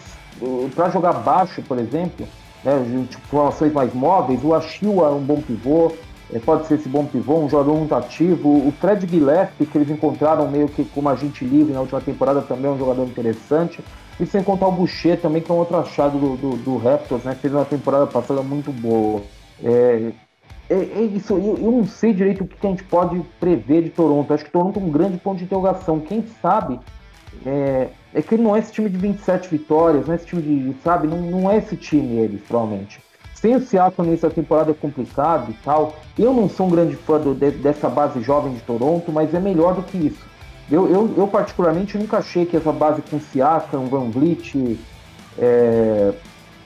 para jogar baixo, por exemplo, né, tipo, formações mais móveis, o Achille é um bom pivô, é, pode ser esse bom pivô, um jogador muito ativo. O Fred Gillespie, que eles encontraram meio que como agente livre na última temporada, também é um jogador interessante. E sem contar o Boucher também, que é um outro achado do, do, do Raptors, né? Fez uma temporada passada muito boa. É, é, é isso, eu, eu, não sei direito o que a gente pode prever de Toronto. Acho que Toronto é um grande ponto de interrogação. Quem sabe é, é que ele não é esse time de 27 vitórias, não é esse time de, sabe, não, não é esse time eles, provavelmente. Sem o Seattle nessa temporada é complicado e tal. Eu não sou um grande fã do, de, dessa base jovem de Toronto, mas é melhor do que isso. Eu, eu, eu particularmente nunca achei que essa base com Siakam, Van Vliet, é,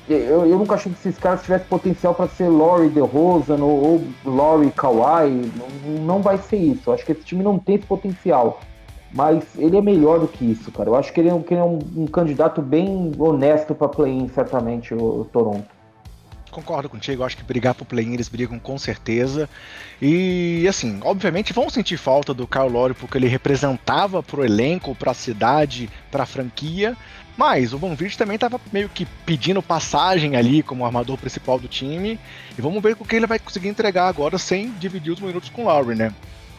eu, eu, nunca achei que esses caras tivessem potencial para ser Laurie DeRozan ou, ou Laurie Kawhi. Não, não vai ser isso. Eu acho que esse time não tem esse potencial. Mas ele é melhor do que isso, cara. Eu acho que ele é um, que ele é um, um candidato bem honesto para play-in, certamente, o, o Toronto concordo contigo, acho que brigar pro play-in eles brigam com certeza. E assim, obviamente vão sentir falta do Kyle Lowry porque ele representava pro elenco, pra cidade, pra franquia. Mas o Vliet também estava meio que pedindo passagem ali como armador principal do time. E vamos ver o que ele vai conseguir entregar agora sem dividir os minutos com o Lowry, né?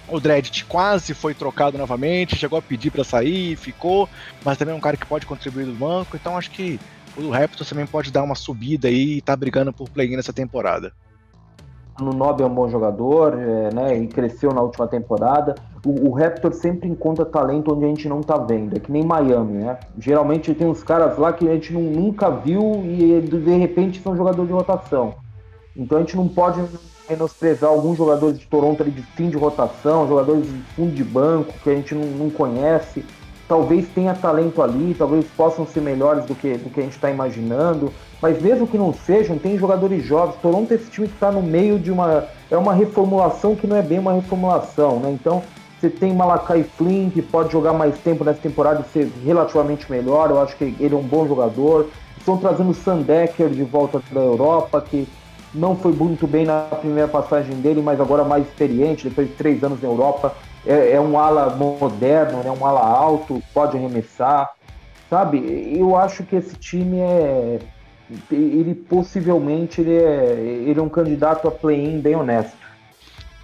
O Dredd quase foi trocado novamente, chegou a pedir para sair, ficou, mas também é um cara que pode contribuir do banco, então acho que o Raptors também pode dar uma subida aí e tá brigando por play-in nessa temporada. No Nob é um bom jogador, é, né? E cresceu na última temporada. O, o Raptor sempre encontra talento onde a gente não tá vendo. É que nem Miami, né? Geralmente tem uns caras lá que a gente não, nunca viu e de repente são jogadores de rotação. Então a gente não pode menosprezar alguns jogadores de Toronto ali de fim de rotação, jogadores de fundo de banco que a gente não, não conhece talvez tenha talento ali, talvez possam ser melhores do que, do que a gente está imaginando, mas mesmo que não sejam, tem jogadores jovens. Toronto é esse time que está no meio de uma. É uma reformulação que não é bem uma reformulação, né? Então você tem Malakai Flynn, que pode jogar mais tempo nessa temporada e ser relativamente melhor. Eu acho que ele é um bom jogador. Estão trazendo o Sandecker de volta da Europa, que não foi muito bem na primeira passagem dele, mas agora mais experiente, depois de três anos na Europa é, é um ala moderno, é um ala alto, pode arremessar, sabe? Eu acho que esse time é, ele possivelmente ele é, ele é um candidato a play-in bem honesto.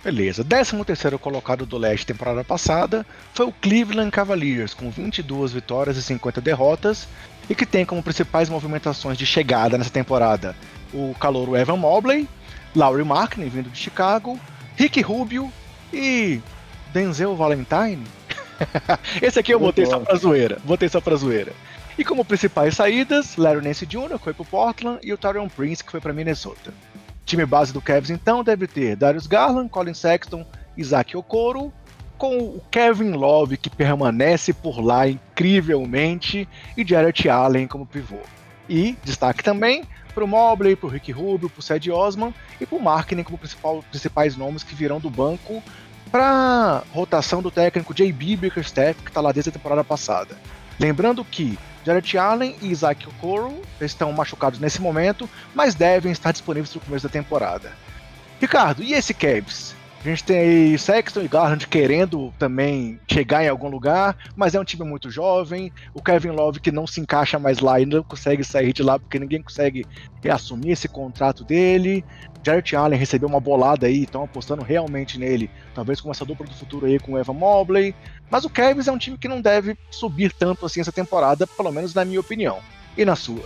Beleza, 13 terceiro colocado do leste temporada passada foi o Cleveland Cavaliers, com 22 vitórias e 50 derrotas, e que tem como principais movimentações de chegada nessa temporada o calouro Evan Mobley, Laurie Markkinen vindo de Chicago, Rick Rubio e Denzel Valentine? Esse aqui eu botei só pra zoeira. Botei só pra zoeira. E como principais saídas, Larry Nance Jr., foi pro Portland, e o Tyrion Prince, que foi para Minnesota. Time base do Cavs, então, deve ter Darius Garland, Colin Sexton, Isaac Okoro, com o Kevin Love, que permanece por lá incrivelmente, e Jarrett Allen como pivô. E destaque também pro Mobley, pro Rick Rubio, pro Ced Osman e pro Markkinen como principais nomes que virão do banco para rotação do técnico J.B. Bickerstaff, que está lá desde a temporada passada. Lembrando que Jared Allen e Isaac Okoro estão machucados nesse momento, mas devem estar disponíveis no começo da temporada. Ricardo, e esse Cavs? A gente tem aí Sexton e Garland querendo também chegar em algum lugar, mas é um time muito jovem. O Kevin Love que não se encaixa mais lá e não consegue sair de lá porque ninguém consegue reassumir esse contrato dele. Jarrett Allen recebeu uma bolada aí, estão apostando realmente nele, talvez com essa dupla do futuro aí com o Evan Mobley. Mas o Cavs é um time que não deve subir tanto assim essa temporada, pelo menos na minha opinião. E na sua?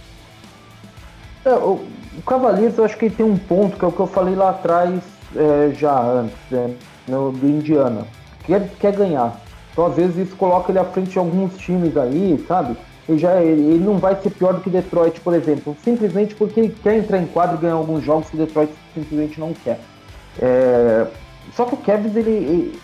É, o, o Cavaliers, eu acho que ele tem um ponto que é o que eu falei lá atrás é, já antes, é, no, do Indiana. Quer, quer ganhar. Então, às vezes, isso coloca ele à frente de alguns times aí, sabe? Ele, já, ele não vai ser pior do que Detroit, por exemplo, simplesmente porque ele quer entrar em quadro e ganhar alguns jogos que Detroit simplesmente não quer. É, só que o Cavs, ele, ele,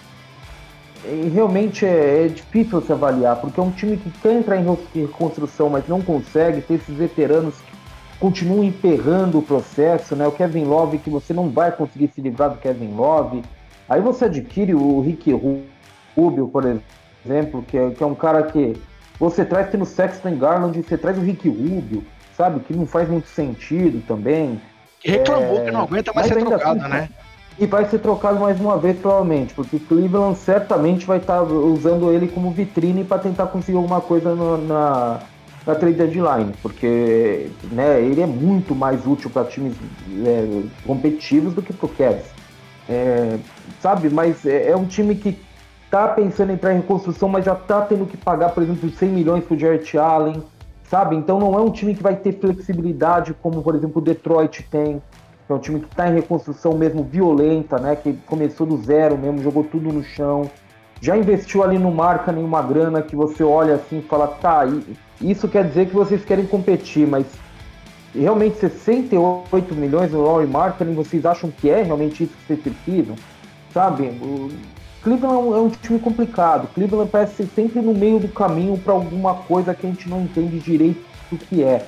ele realmente é, é, difícil se avaliar, porque é um time que quer entrar em reconstrução, mas não consegue, ter esses veteranos que continua emperrando o processo, né? O Kevin Love, que você não vai conseguir se livrar do Kevin Love. Aí você adquire o Rick Rubio, por exemplo, que é, que é um cara que você traz no Sexton Garland, você traz o Rick Rubio, sabe? Que não faz muito sentido também. Que reclamou é... que não aguenta mais ser trocado, assim, né? E vai ser trocado mais uma vez, provavelmente, porque Cleveland certamente vai estar tá usando ele como vitrine para tentar conseguir alguma coisa no, na, na trade deadline, porque né, ele é muito mais útil para times é, competitivos do que para o Cavs. É, sabe, mas é, é, um time que tá pensando em entrar em reconstrução, mas já tá tendo que pagar, por exemplo, 100 milhões pro Jarrett Allen, sabe? Então não é um time que vai ter flexibilidade como, por exemplo, o Detroit tem. É um time que está em reconstrução mesmo violenta, né? Que começou do zero mesmo, jogou tudo no chão. Já investiu ali no marca nenhuma grana que você olha assim e fala, tá, isso quer dizer que vocês querem competir, mas realmente 68 milhões no Laurie Marketing, vocês acham que é realmente isso que vocês precisam? Sabe? O Cleveland é um, é time complicado. Cleveland parece ser sempre no meio do caminho para alguma coisa que a gente não entende direito o que é.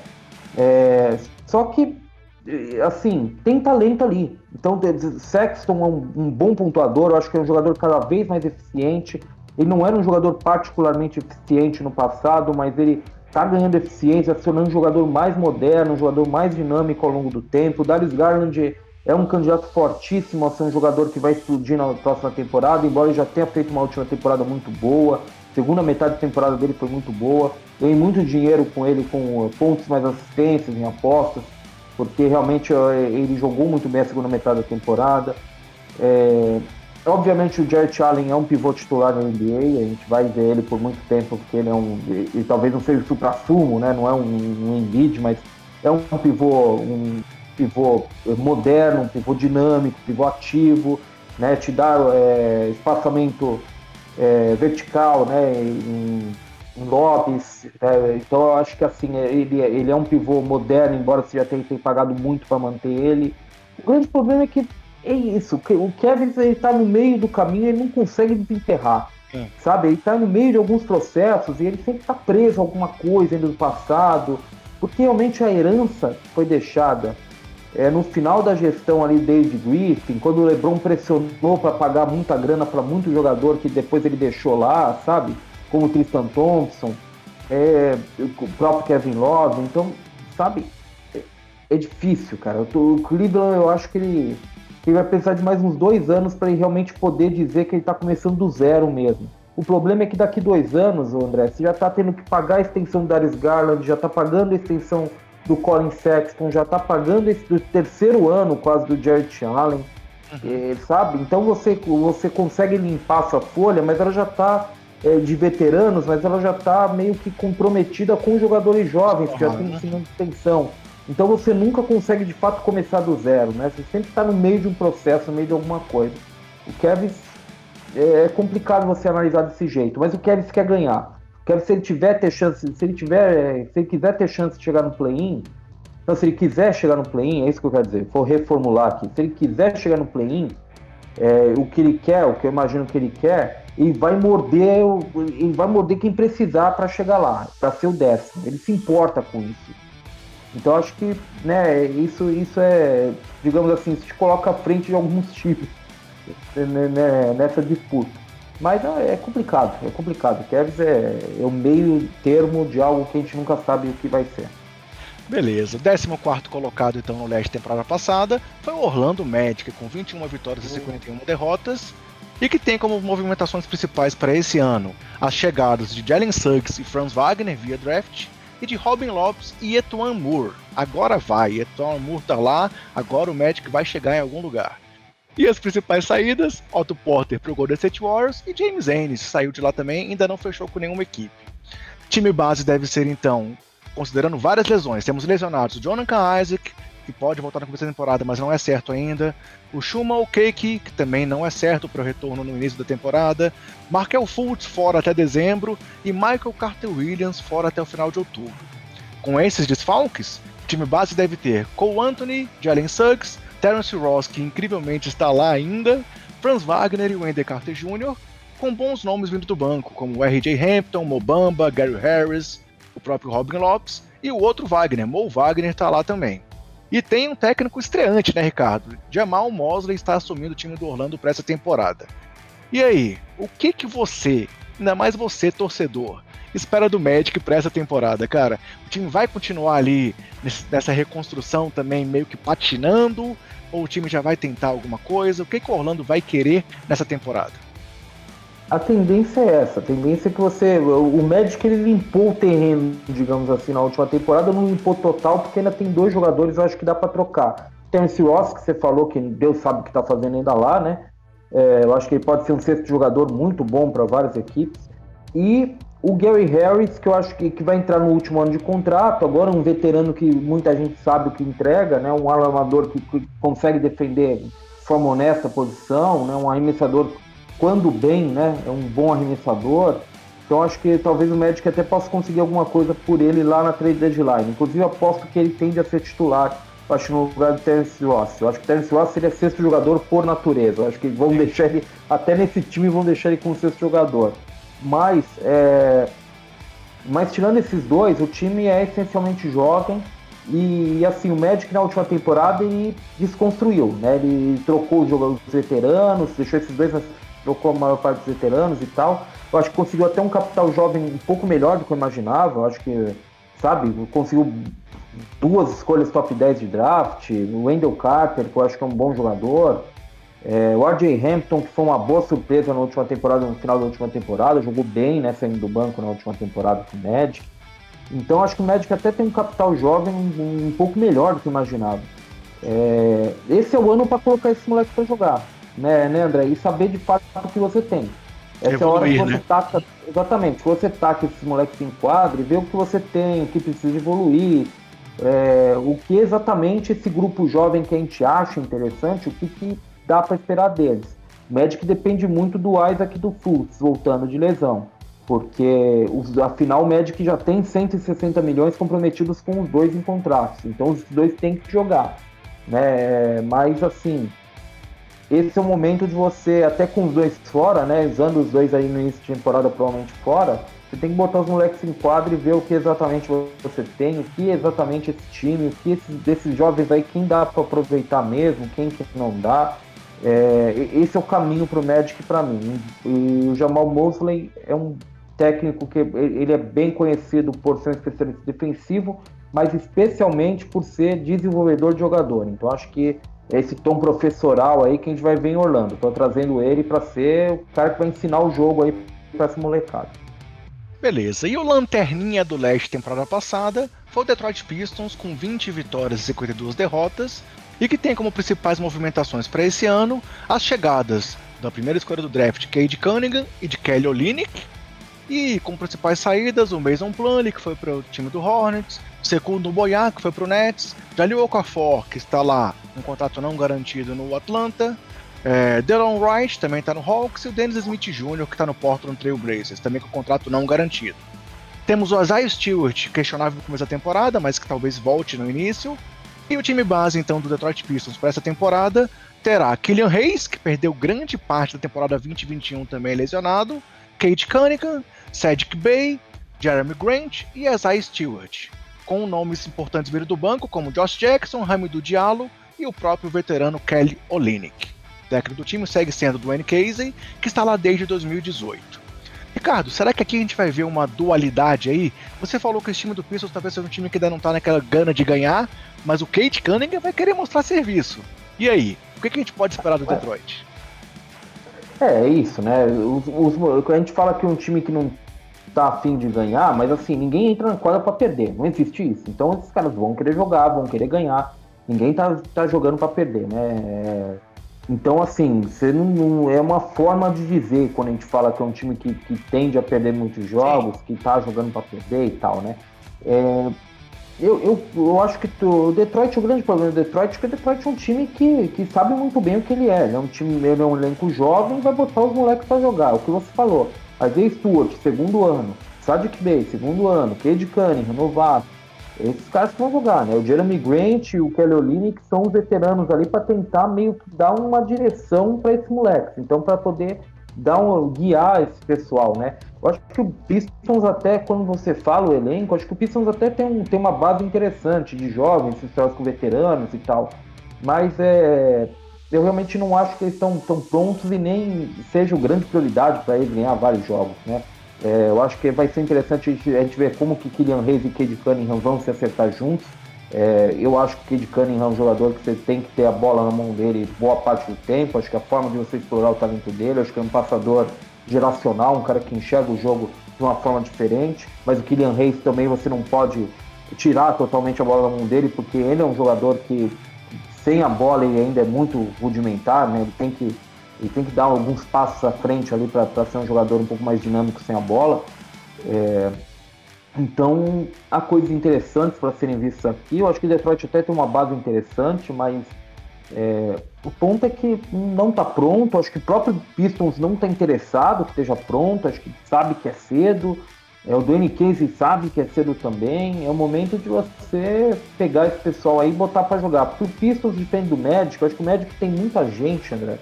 é. Só que, assim, tem talento ali. Então, Sexton é um, um bom pontuador, eu acho que é um jogador cada vez mais eficiente. Ele não era um jogador particularmente eficiente no passado, mas ele está ganhando eficiência, tornando um jogador mais moderno, um jogador mais dinâmico ao longo do tempo. O Darius Garland é um candidato fortíssimo a ser um jogador que vai explodir na próxima temporada, embora ele já tenha feito uma última temporada muito boa. Segunda metade da temporada dele foi muito boa. Ganhei muito dinheiro com ele, com pontos mais assistências em apostas, porque realmente eh, ele jogou muito bem a segunda metade da temporada. É, Obviamente o Jarrett Allen é um pivô titular na NBA, a gente vai ver ele por muito tempo, porque ele é um. E talvez não seja o supra-sumo, né? Não é um, um Embiid, mas é um pivô, um pivô moderno, um pivô dinâmico, um pivô ativo, né? Te dá é, espaçamento é, vertical, né? Em, em lobbies. É, então eu acho que assim, ele, ele é um pivô moderno, embora você já tenha, tenha pagado muito para manter ele. O grande problema é que é isso. O Kevin ele tá no meio do caminho e não consegue desenterrar. É. Sabe? Ele tá no meio de alguns processos e ele sempre tá preso a alguma coisa ainda do passado. Porque realmente a herança foi deixada é, no final da gestão ali David Griffin, quando o LeBron pressionou para pagar muita grana para muito jogador que depois ele deixou lá, sabe? Como o Tristan Thompson, é, o próprio Kevin Love. Então, sabe? É, é difícil, cara. O Cleveland, eu acho que ele ele vai precisar de mais uns dois anos para ele realmente poder dizer que ele está começando do zero mesmo. O problema é que daqui dois anos, André, você já está tendo que pagar a extensão do Darius Garland, já está pagando a extensão do Colin Sexton, já está pagando esse do terceiro ano quase do Jarrett Allen, uhum. sabe? Então você, você consegue limpar essa folha, mas ela já está é, de veteranos, mas ela já está meio que comprometida com jogadores jovens que já têm uhum. extensão. Então você nunca consegue de fato começar do zero, né? Você sempre está no meio de um processo, no meio de alguma coisa. O Kevin é, é complicado você analisar desse jeito, mas o Kevin quer ganhar. O Kevin, se ele tiver ter chance, se ele tiver, se ele quiser ter chance de chegar no play-in, então se ele quiser chegar no play-in, é isso que eu quero dizer. Vou reformular aqui. Se ele quiser chegar no play-in, é, o que ele quer, o que eu imagino que ele quer, ele vai morder, ele vai morder quem precisar para chegar lá, para ser o décimo. Ele se importa com isso. Então acho que né, isso, isso é, digamos assim, se te coloca à frente de alguns times né, né, nessa disputa. Mas é, é complicado, é complicado. Kevs é, é o meio termo de algo que a gente nunca sabe o que vai ser. Beleza, 14 colocado então no leste temporada passada foi o Orlando Magic, com 21 vitórias e 51 derrotas, e que tem como movimentações principais para esse ano as chegadas de Jalen Suggs e Franz Wagner via draft, e de Robin Lopes e Etuan Moore. Agora vai, Etuan Moore tá lá, agora o Magic vai chegar em algum lugar. E as principais saídas, Otto Porter pro Golden State Warriors e James Ennis saiu de lá também ainda não fechou com nenhuma equipe. Time base deve ser então, considerando várias lesões, temos lesionados Jonathan Isaac, que pode voltar na começo da temporada, mas não é certo ainda. O Shuma Okeke, que também não é certo para o retorno no início da temporada. Markel Fultz fora até dezembro e Michael Carter Williams fora até o final de outubro. Com esses desfalques, o time base deve ter Cole Anthony, Jalen Suggs, Terence Ross, que incrivelmente está lá ainda, Franz Wagner e Wendell Carter Jr., com bons nomes vindo do banco, como R.J. Hampton, Mobamba, Gary Harris, o próprio Robin Lopes e o outro Wagner, Mo Wagner, está lá também. E tem um técnico estreante, né, Ricardo? Jamal Mosley está assumindo o time do Orlando para essa temporada. E aí, o que que você, ainda mais você, torcedor, espera do Magic para essa temporada, cara? O time vai continuar ali nessa reconstrução também meio que patinando? Ou o time já vai tentar alguma coisa? O que que o Orlando vai querer nessa temporada? A tendência é essa. A tendência é que você. O Magic ele limpou o terreno, digamos assim, na última temporada. Não limpou total, porque ainda tem dois jogadores, eu acho que dá para trocar. Terence Ross, que você falou que Deus sabe o que está fazendo ainda lá, né? É, eu acho que ele pode ser um sexto jogador muito bom para várias equipes. E o Gary Harris, que eu acho que, que vai entrar no último ano de contrato, agora um veterano que muita gente sabe o que entrega, né? Um armador que, que consegue defender de forma honesta a posição, né? Um arremessador quando bem, né? É um bom arremessador. Então acho que talvez o Magic até possa conseguir alguma coisa por ele lá na trade deadline. Inclusive aposto que ele tende a ser titular, acho no lugar do Terence Ross. Eu acho que o Terence Ross seria sexto jogador por natureza. Eu acho que vão deixar ele até nesse time vão deixar ele como sexto jogador. Mas, é, mas tirando esses dois, o time é essencialmente jovem. E, assim, o Magic na última temporada ele desconstruiu, né? Ele trocou os jogadores veteranos, deixou esses dois, trocou a maior parte dos veteranos e tal. Eu acho que conseguiu até um capital jovem um pouco melhor do que eu imaginava. Eu acho que, sabe, conseguiu duas escolhas top 10 de draft. O Wendell Carter, que eu acho que é um bom jogador. É, o RJ Hampton, que foi uma boa surpresa na última temporada, no final da última temporada, jogou bem, né, saindo do banco na última temporada com o Magic. Então acho que o Magic até tem um capital jovem um, um pouco melhor do que eu imaginava. É, esse é o ano para colocar esse moleque para jogar, né, né, André? E saber de fato o que você tem. Essa Evoluir, é a hora que você né? taca, exatamente, que você taca esses moleques em quadro e vê o que você tem, o que precisa evoluir, é, o que exatamente esse grupo jovem que a gente acha interessante, o que, que dá para esperar deles. O Magic depende muito do Isaac do Fultz voltando de lesão, porque afinal o Magic já tem 160 milhões comprometidos com os dois em contratos, então os dois têm que jogar. Né? Mas assim, esse é o momento de você, até com os dois fora, né? Usando os dois aí no início de temporada provavelmente fora, você tem que botar os moleques em quadro e ver o que exatamente você tem, o que exatamente esse time, o que esses, desses jovens aí, quem dá para aproveitar mesmo, quem que não dá. É, esse é o caminho para o Magic para mim. E o Jamal Mosley é um técnico que ele é bem conhecido por ser um especialista defensivo, mas especialmente por ser desenvolvedor de jogador. Então acho que esse tom professoral aí que a gente vai ver em Orlando. Estou trazendo ele para ser o cara que vai ensinar o jogo aí para essa molecada. Beleza, e o lanterninha do leste temporada passada foi o Detroit Pistons com 20 vitórias e 52 derrotas, e que tem como principais movimentações para esse ano as chegadas da primeira escolha do draft Cade Cunningham e de Kelly Olynyk, e como principais saídas o Mason Plumlee, que foi para o time do Hornets, o segundo Boyan, que foi para o Nets, Jalil Okafor, que está lá, um contrato não garantido no Atlanta, é, Delon Wright também está no Hawks e o Dennis Smith Jr., que está no Portland Trail Blazers, também com contrato não garantido. Temos o Isaiah Stewart, questionável no começo da temporada, mas que talvez volte no início. E o time base, então, do Detroit Pistons para essa temporada terá Killian Hayes, que perdeu grande parte da temporada 2021 também lesionado, Kate Cunningham, Cedric Bay, Jeremy Grant e Isaiah Stewart, com nomes importantes vindo do banco como Josh Jackson, Hamidou Diallo e o próprio veterano Kelly Olynyk técnico do time segue sendo Dwayne Casey, que está lá desde 2018. Ricardo, será que aqui a gente vai ver uma dualidade aí? Você falou que esse time do Pistons talvez seja um time que ainda não está naquela gana de ganhar, mas o Kate Cunningham vai querer mostrar serviço. E aí, o que, que a gente pode esperar do Detroit? É, é isso, né? Os, os, a gente fala que é um time que não tá afim de ganhar, mas assim, ninguém entra na quadra para perder, não existe isso. Então esses caras vão querer jogar, vão querer ganhar. Ninguém tá, tá jogando para perder, né? É, então, assim, você não, não, é uma forma de dizer quando a gente fala que é um time que, que tende a perder muitos jogos, Sim. que tá jogando para perder e tal, né? É, eu, eu, eu acho que tu, o Detroit, o grande problema do Detroit é que o Detroit é um time que, que sabe muito bem o que ele é. Ele é um time, ele é um elenco jovem e vai botar os moleques para jogar. O que você falou. Isaiah Stewart, segundo ano. Sadiq Bey, segundo ano. Cade Cunningham, novato esses caras que vão jogar, né? O Jeremy Grant e o Kelly Olynyk são os veteranos ali para tentar meio que dar uma direção para esse moleque. Então, para poder dar um, guiar esse pessoal, né? Eu acho que o Pistons até, quando você fala o elenco, acho que o Pistons até tem, um, tem uma base interessante de jovens, misturado com veteranos e tal. Mas é, eu realmente não acho que eles estão tão prontos e nem seja grande prioridade para eles ganhar vários jogos, né? É, eu acho que vai ser interessante a gente, a gente ver como que Kylian Reis e Cade Cunningham vão se acertar juntos. É, eu acho que Cade Cunningham é um jogador que você tem que ter a bola na mão dele boa parte do tempo. Acho que a forma de você explorar o talento dele, acho que é um passador geracional, um cara que enxerga o jogo de uma forma diferente. Mas o Kylian Reis também você não pode tirar totalmente a bola na mão dele, porque ele é um jogador que sem a bola ele ainda é muito rudimentar, né? Ele tem que, ele tem que dar alguns passos à frente ali para ser um jogador um pouco mais dinâmico sem a bola. É, então, há coisas interessantes para serem vistas aqui. Eu acho que Detroit até tem uma base interessante, mas é, o ponto é que não está pronto. Acho que o próprio Pistons não está interessado que esteja pronto. Acho que sabe que é cedo. É, o Dwayne Casey sabe que é cedo também. É o momento de você pegar esse pessoal aí e botar para jogar. Porque o Pistons depende do médico. Acho que o médico tem muita gente, André.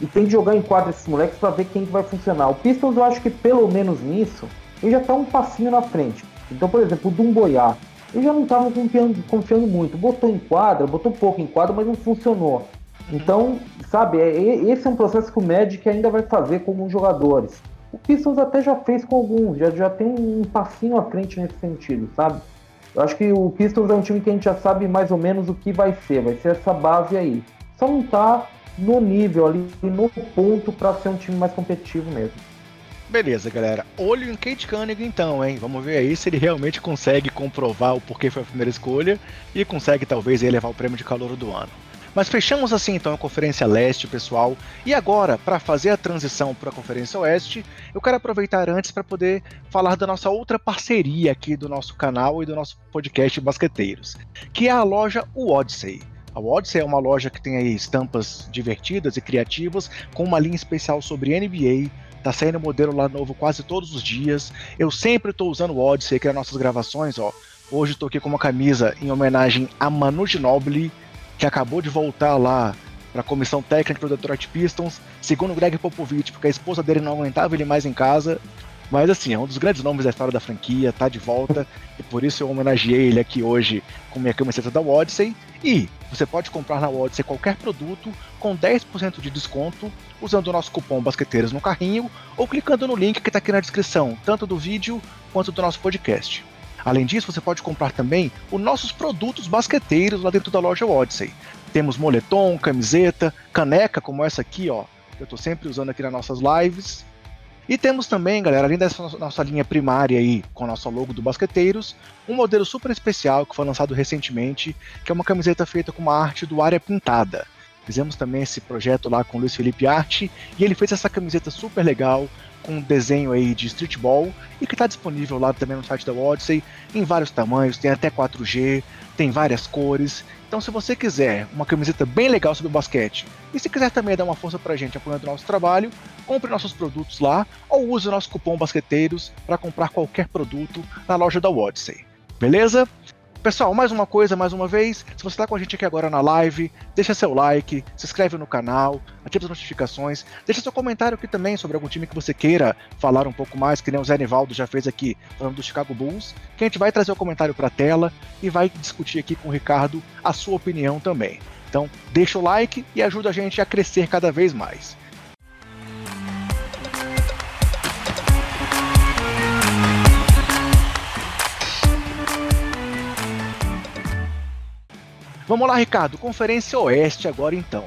E tem de jogar em quadra esses moleques para ver quem que vai funcionar. O Pistons, eu acho que pelo menos nisso ele já está um passinho na frente. Então, por exemplo, o Dumboiá, ele já não estava confiando, confiando muito. Botou em quadra, botou pouco em quadra, mas não funcionou. Então, sabe, é, esse é um processo que o Magic ainda vai fazer com alguns jogadores. O Pistons até já fez com alguns, já, já tem um passinho à frente nesse sentido, sabe? Eu acho que o Pistons é um time que a gente já sabe mais ou menos o que vai ser, vai ser essa base aí. Só não tá no nível ali, no ponto para ser um time mais competitivo mesmo. Beleza, galera. Olho em Kate Cunningham então, hein? Vamos ver aí se ele realmente consegue comprovar o porquê foi a primeira escolha e consegue talvez ele levar o prêmio de calor do ano. Mas fechamos assim então a Conferência Leste, pessoal. E agora, para fazer a transição para a Conferência Oeste, eu quero aproveitar antes para poder falar da nossa outra parceria aqui do nosso canal e do nosso podcast Basqueteiros, que é a loja Odyssey. A Odyssey é uma loja que tem aí estampas divertidas e criativas, com uma linha especial sobre NBA, Tá saindo modelo lá novo quase todos os dias. Eu sempre tô usando o Odyssey aqui nas nossas gravações, ó. Hoje tô aqui com uma camisa em homenagem a Manu Ginobili, que acabou de voltar lá para a comissão técnica do Detroit Pistons, segundo Greg Popovich, porque a esposa dele não aguentava ele mais em casa. Mas assim, é um dos grandes nomes da história da franquia, tá de volta, e por isso eu homenageei ele aqui hoje com minha camiseta da Odyssey. E você pode comprar na Odyssey qualquer produto com 10% de desconto usando o nosso cupom Basqueteiros no carrinho ou clicando no link que está aqui na descrição, tanto do vídeo quanto do nosso podcast. Além disso, você pode comprar também os nossos produtos basqueteiros lá dentro da loja Odyssey. Temos moletom, camiseta, caneca como essa aqui, ó, que eu estou sempre usando aqui nas nossas lives. E temos também, galera, além dessa nossa linha primária aí, com o nosso logo do Basqueteiros, um modelo super especial que foi lançado recentemente, que é uma camiseta feita com uma arte do Área Pintada. Fizemos também esse projeto lá com o Luiz Felipe Arte, e ele fez essa camiseta super legal, com um desenho aí de streetball, e que está disponível lá também no site da Odyssey, em vários tamanhos, tem até 4G, tem várias cores, então, se você quiser uma camiseta bem legal sobre o basquete e se quiser também dar uma força pra gente apoiando o nosso trabalho, compre nossos produtos lá ou use o nosso cupom Basqueteiros para comprar qualquer produto na loja da Odyssey. Beleza? Pessoal, mais uma coisa, mais uma vez, se você está com a gente aqui agora na live, deixa seu like, se inscreve no canal, ativa as notificações, deixa seu comentário aqui também sobre algum time que você queira falar um pouco mais, que nem o Zé Nivaldo já fez aqui falando do Chicago Bulls, que a gente vai trazer o comentário para a tela e vai discutir aqui com o Ricardo a sua opinião também. Então, deixa o like e ajuda a gente a crescer cada vez mais. Vamos lá, Ricardo. Conferência Oeste agora então.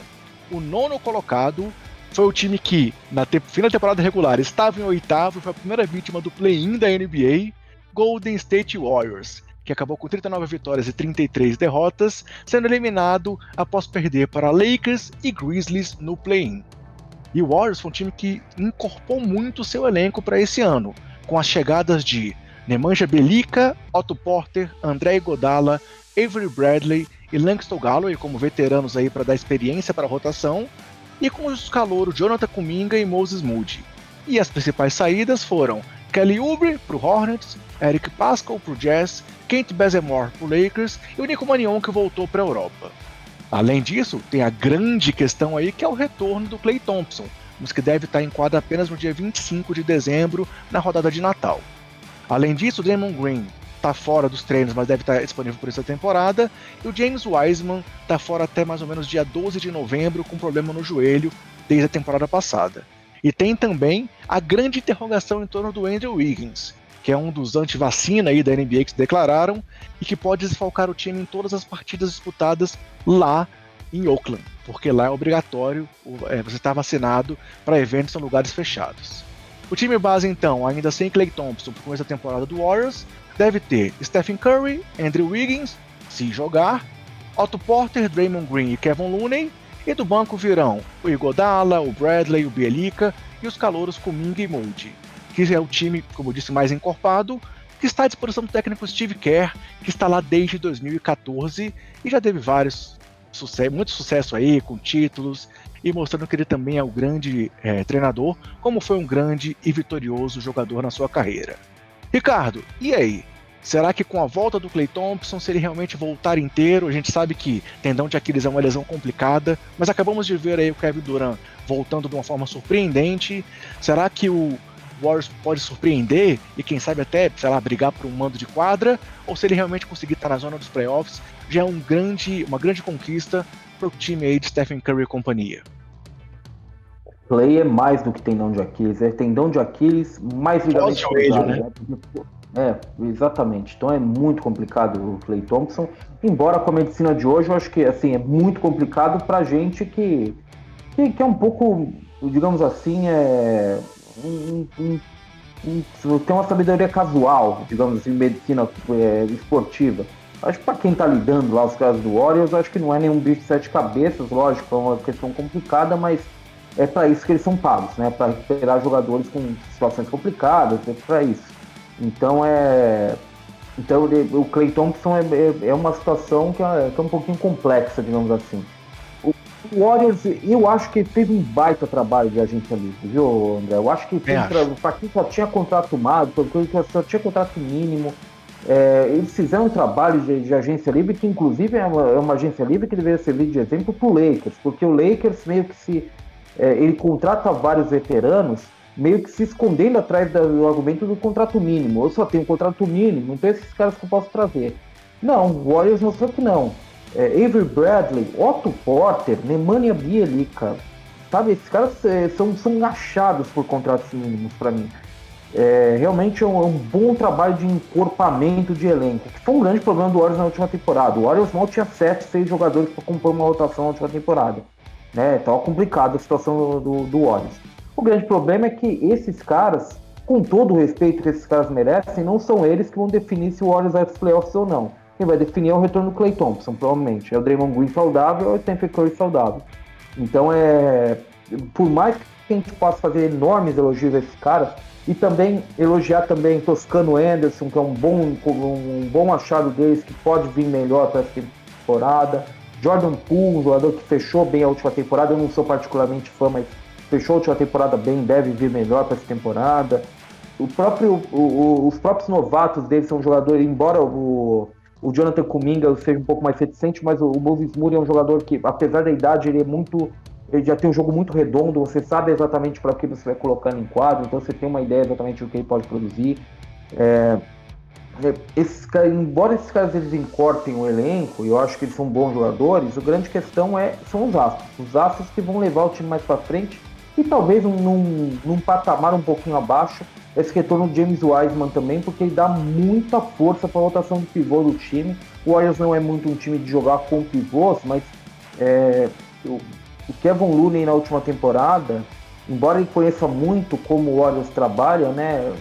O nono colocado foi o time que, na te da temporada regular, estava em oitavo e foi a primeira vítima do play-in da NBA, Golden State Warriors, que acabou com 39 vitórias e 33 derrotas, sendo eliminado após perder para Lakers e Grizzlies no play-in. E o Warriors foi um time que incorporou muito seu elenco para esse ano, com as chegadas de Nemanja Belica, Otto Porter, André Godala, Avery Bradley e Langston Galloway como veteranos aí para dar experiência para a rotação, e com os calouros Jonathan Kuminga e Moses Moody. E as principais saídas foram Kelly Oubre para o Hornets, Eric Pascal para o Jazz, Kent Bazemore para o Lakers e o Nico Manion que voltou para a Europa. Além disso, tem a grande questão aí que é o retorno do Clay Thompson, mas que deve estar em quadra apenas no dia 25 de dezembro, na rodada de Natal. Além disso, Damon Green tá fora dos treinos, mas deve estar disponível por essa temporada. E o James Wiseman tá fora até mais ou menos dia 12 de novembro com problema no joelho desde a temporada passada. E tem também a grande interrogação em torno do Andrew Wiggins, que é um dos anti-vacina aí da NBA que se declararam e que pode desfalcar o time em todas as partidas disputadas lá em Oakland, porque lá é obrigatório é, você estar vacinado para eventos em lugares fechados. O time base, então, ainda sem Clay Thompson por começo da temporada do Warriors, deve ter Stephen Curry, Andrew Wiggins, se jogar, Otto Porter, Draymond Green e Kevin Looney. E do banco virão o Igodala, o Bradley, o Bielica e os calouros Kuminga e Moody, que é o time, como eu disse, mais encorpado, que está à disposição do técnico Steve Kerr, que está lá desde 2014 e já teve vários sucesso, muito sucesso aí com títulos e mostrando que ele também é o grande é, treinador, como foi um grande e vitorioso jogador na sua carreira. Ricardo, e aí? Será que com a volta do Clay Thompson, se ele realmente voltar inteiro, a gente sabe que tendão de Aquiles é uma lesão complicada, mas acabamos de ver aí o Kevin Durant voltando de uma forma surpreendente. Será que o Warriors pode surpreender e quem sabe até, sei lá, brigar por um mando de quadra? Ou se ele realmente conseguir estar na zona dos playoffs, já é um grande, uma grande conquista para o time aí de Stephen Curry e companhia? Clay é mais do que tendão de Aquiles, é tendão de Aquiles mais ligamento cruzado. Né? né? É, exatamente. Então é muito complicado o Clay Thompson. Embora com a medicina de hoje, eu acho que assim, é muito complicado pra gente que, que, que é um pouco, digamos assim, é, um, um, um, tem uma sabedoria casual, digamos assim, medicina é, esportiva. Acho que para quem está lidando lá os casos do Warriors, acho que não é nenhum bicho de sete cabeças, lógico, é uma questão complicada, mas é para isso que eles são pagos, né? Para recuperar jogadores com situações complicadas, é para isso. Então é. Então o Clay Thompson é, é, é uma situação que é, que é, um pouquinho complexa, digamos assim. O Warriors, eu acho que fez um baita trabalho de agente livre, viu, André? Eu acho que para quem só tinha contrato mágico, para quem só tinha contrato mínimo, é, eles fizeram um trabalho de, de, agência livre que, inclusive, é uma, é uma, agência livre que deveria servir de exemplo para o Lakers, porque o Lakers meio que se. É, ele contrata vários veteranos meio que se escondendo atrás do argumento do contrato mínimo. Eu só tenho um contrato mínimo, então esses caras que eu posso trazer. Não, o Warriors mostrou que não. É, Avery Bradley, Otto Porter, Nemanja Bielica, sabe? Esses caras é, são, são achados por contratos mínimos para mim. É, realmente é um, é um, bom trabalho de encorpamento de elenco, que foi um grande problema do Warriors na última temporada. O Warriors mal tinha 7, 6 jogadores para compor uma rotação na última temporada. Né? Tava complicada a situação do, do Warriors. O grande problema é que esses caras, com todo o respeito que esses caras merecem, não são eles que vão definir se o Warriors vai para os playoffs ou não. Quem vai definir é o retorno do Clay Thompson, provavelmente. É o Draymond Green saudável ou o Stephen Curry saudável. Então, é, por mais que a gente possa fazer enormes elogios a esses caras, e também elogiar também Toscano Anderson, que é um bom, um bom achado deles, que pode vir melhor para essa temporada. Jordan Poole, um jogador que fechou bem a última temporada, eu não sou particularmente fã, mas fechou a última temporada bem, deve vir melhor para essa temporada. O próprio, o, o, os próprios novatos dele são jogadores, embora o, o Jonathan Kuminga seja um pouco mais reticente, mas o, o Moses Moody é um jogador que, apesar da idade, ele é muito. Ele já tem um jogo muito redondo, você sabe exatamente para que você vai colocando em quadro, então você tem uma ideia exatamente do que ele pode produzir. É, é esses, embora esses caras eles encortem o elenco, e eu acho que eles são bons jogadores, a grande questão é são os astros. Os astros que vão levar o time mais para frente e talvez num, num patamar um pouquinho abaixo, esse retorno do James Wiseman também, porque ele dá muita força para a rotação do pivô do time. O Warriors não é muito um time de jogar com pivôs, mas é, o, o Kevin Looney na última temporada, embora ele conheça muito como o Warriors trabalha, né,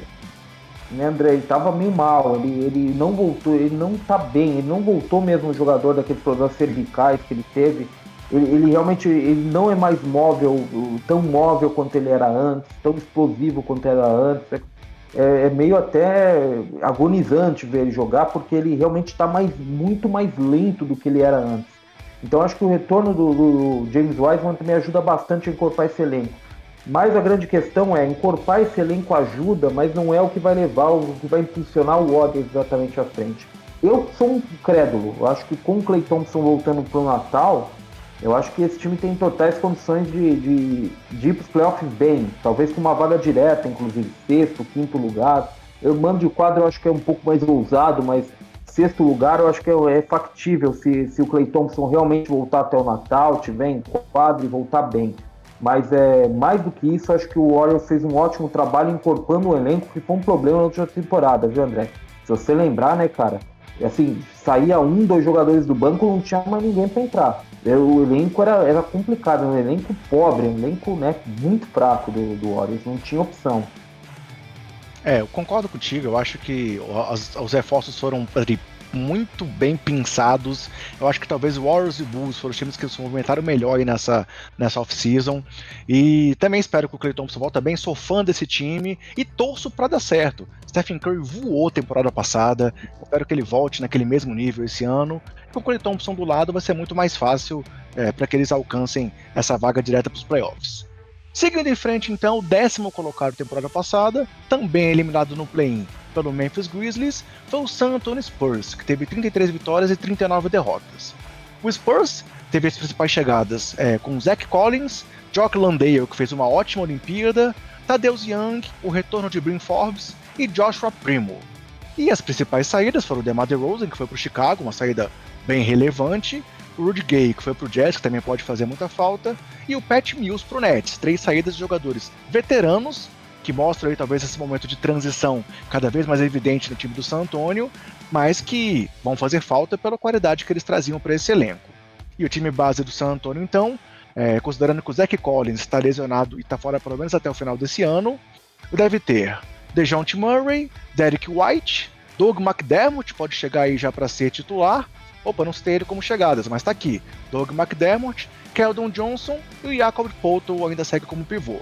né André, ele estava meio mal, ele, ele não voltou, ele não está bem, ele não voltou mesmo jogador daqueles problemas cervicais que ele teve ele, ele, realmente ele não é mais móvel, tão móvel quanto ele era antes, tão explosivo quanto era antes. É, é meio até agonizante ver ele jogar, porque ele realmente está mais, muito mais lento do que ele era antes. Então acho que o retorno do, do James Wiseman também ajuda bastante a encorpar esse elenco. Mas a grande questão é, encorpar esse elenco ajuda, mas não é o que vai levar, o que vai impulsionar o Warriors exatamente à frente. Eu sou um crédulo, eu acho que com o Clay Thompson voltando para o Natal, eu acho que esse time tem totais condições de, de, de ir para os playoffs bem, talvez com uma vaga direta, inclusive sexto, quinto lugar. Eu mando de quadro, eu acho que é um pouco mais ousado, mas sexto lugar eu acho que é, é factível se, se o Clay Thompson realmente voltar até o Natal, tiver em quadro e voltar bem. Mas é mais do que isso, acho que o Warriors fez um ótimo trabalho incorporando o elenco, que foi um problema na última temporada, viu, André? Se você lembrar, né, cara? Assim, saía um, dois jogadores do banco, não tinha mais ninguém para entrar. O elenco era, era complicado, um elenco pobre, um elenco né, muito fraco do, do Warriors, não tinha opção. É, eu concordo contigo, eu acho que os, os reforços foram muito bem pensados. Eu acho que talvez Warriors e Bulls foram os times que se movimentaram melhor nessa, nessa off-season. E também espero que o Clay Thompson volte bem. Sou fã desse time e torço para dar certo. Stephen Curry voou temporada passada. Espero que ele volte naquele mesmo nível esse ano. Com o Clay Thompson do lado vai ser muito mais fácil é, para que eles alcancem essa vaga direta para os playoffs. Seguindo em frente, então, o décimo colocado temporada passada, também eliminado no play-in pelo Memphis Grizzlies, foi o San Antonio Spurs, que teve 33 vitórias e 39 derrotas. O Spurs teve as principais chegadas é, com Zach Collins, Jock Landale, que fez uma ótima Olimpíada, Tadeusz Young, o retorno de Brim Forbes e Joshua Primo. E as principais saídas foram o DeMar DeRozan, que foi para o Chicago, uma saída bem relevante, o Rudy Gay, que foi para o Jazz, que também pode fazer muita falta, e o Pat Mills para o Nets. Três saídas de jogadores veteranos, que mostram aí talvez esse momento de transição cada vez mais evidente no time do San Antonio, mas que vão fazer falta pela qualidade que eles traziam para esse elenco. E o time base do San Antonio, então, é, considerando que o Zach Collins está lesionado e está fora pelo menos até o final desse ano, deve ter DeJounte Murray, Derek White, Doug McDermott pode chegar aí já para ser titular, Opa, não citei ele como chegadas, mas tá aqui. Doug McDermott, Keldon Johnson e o Jacob Polto ainda segue como pivô.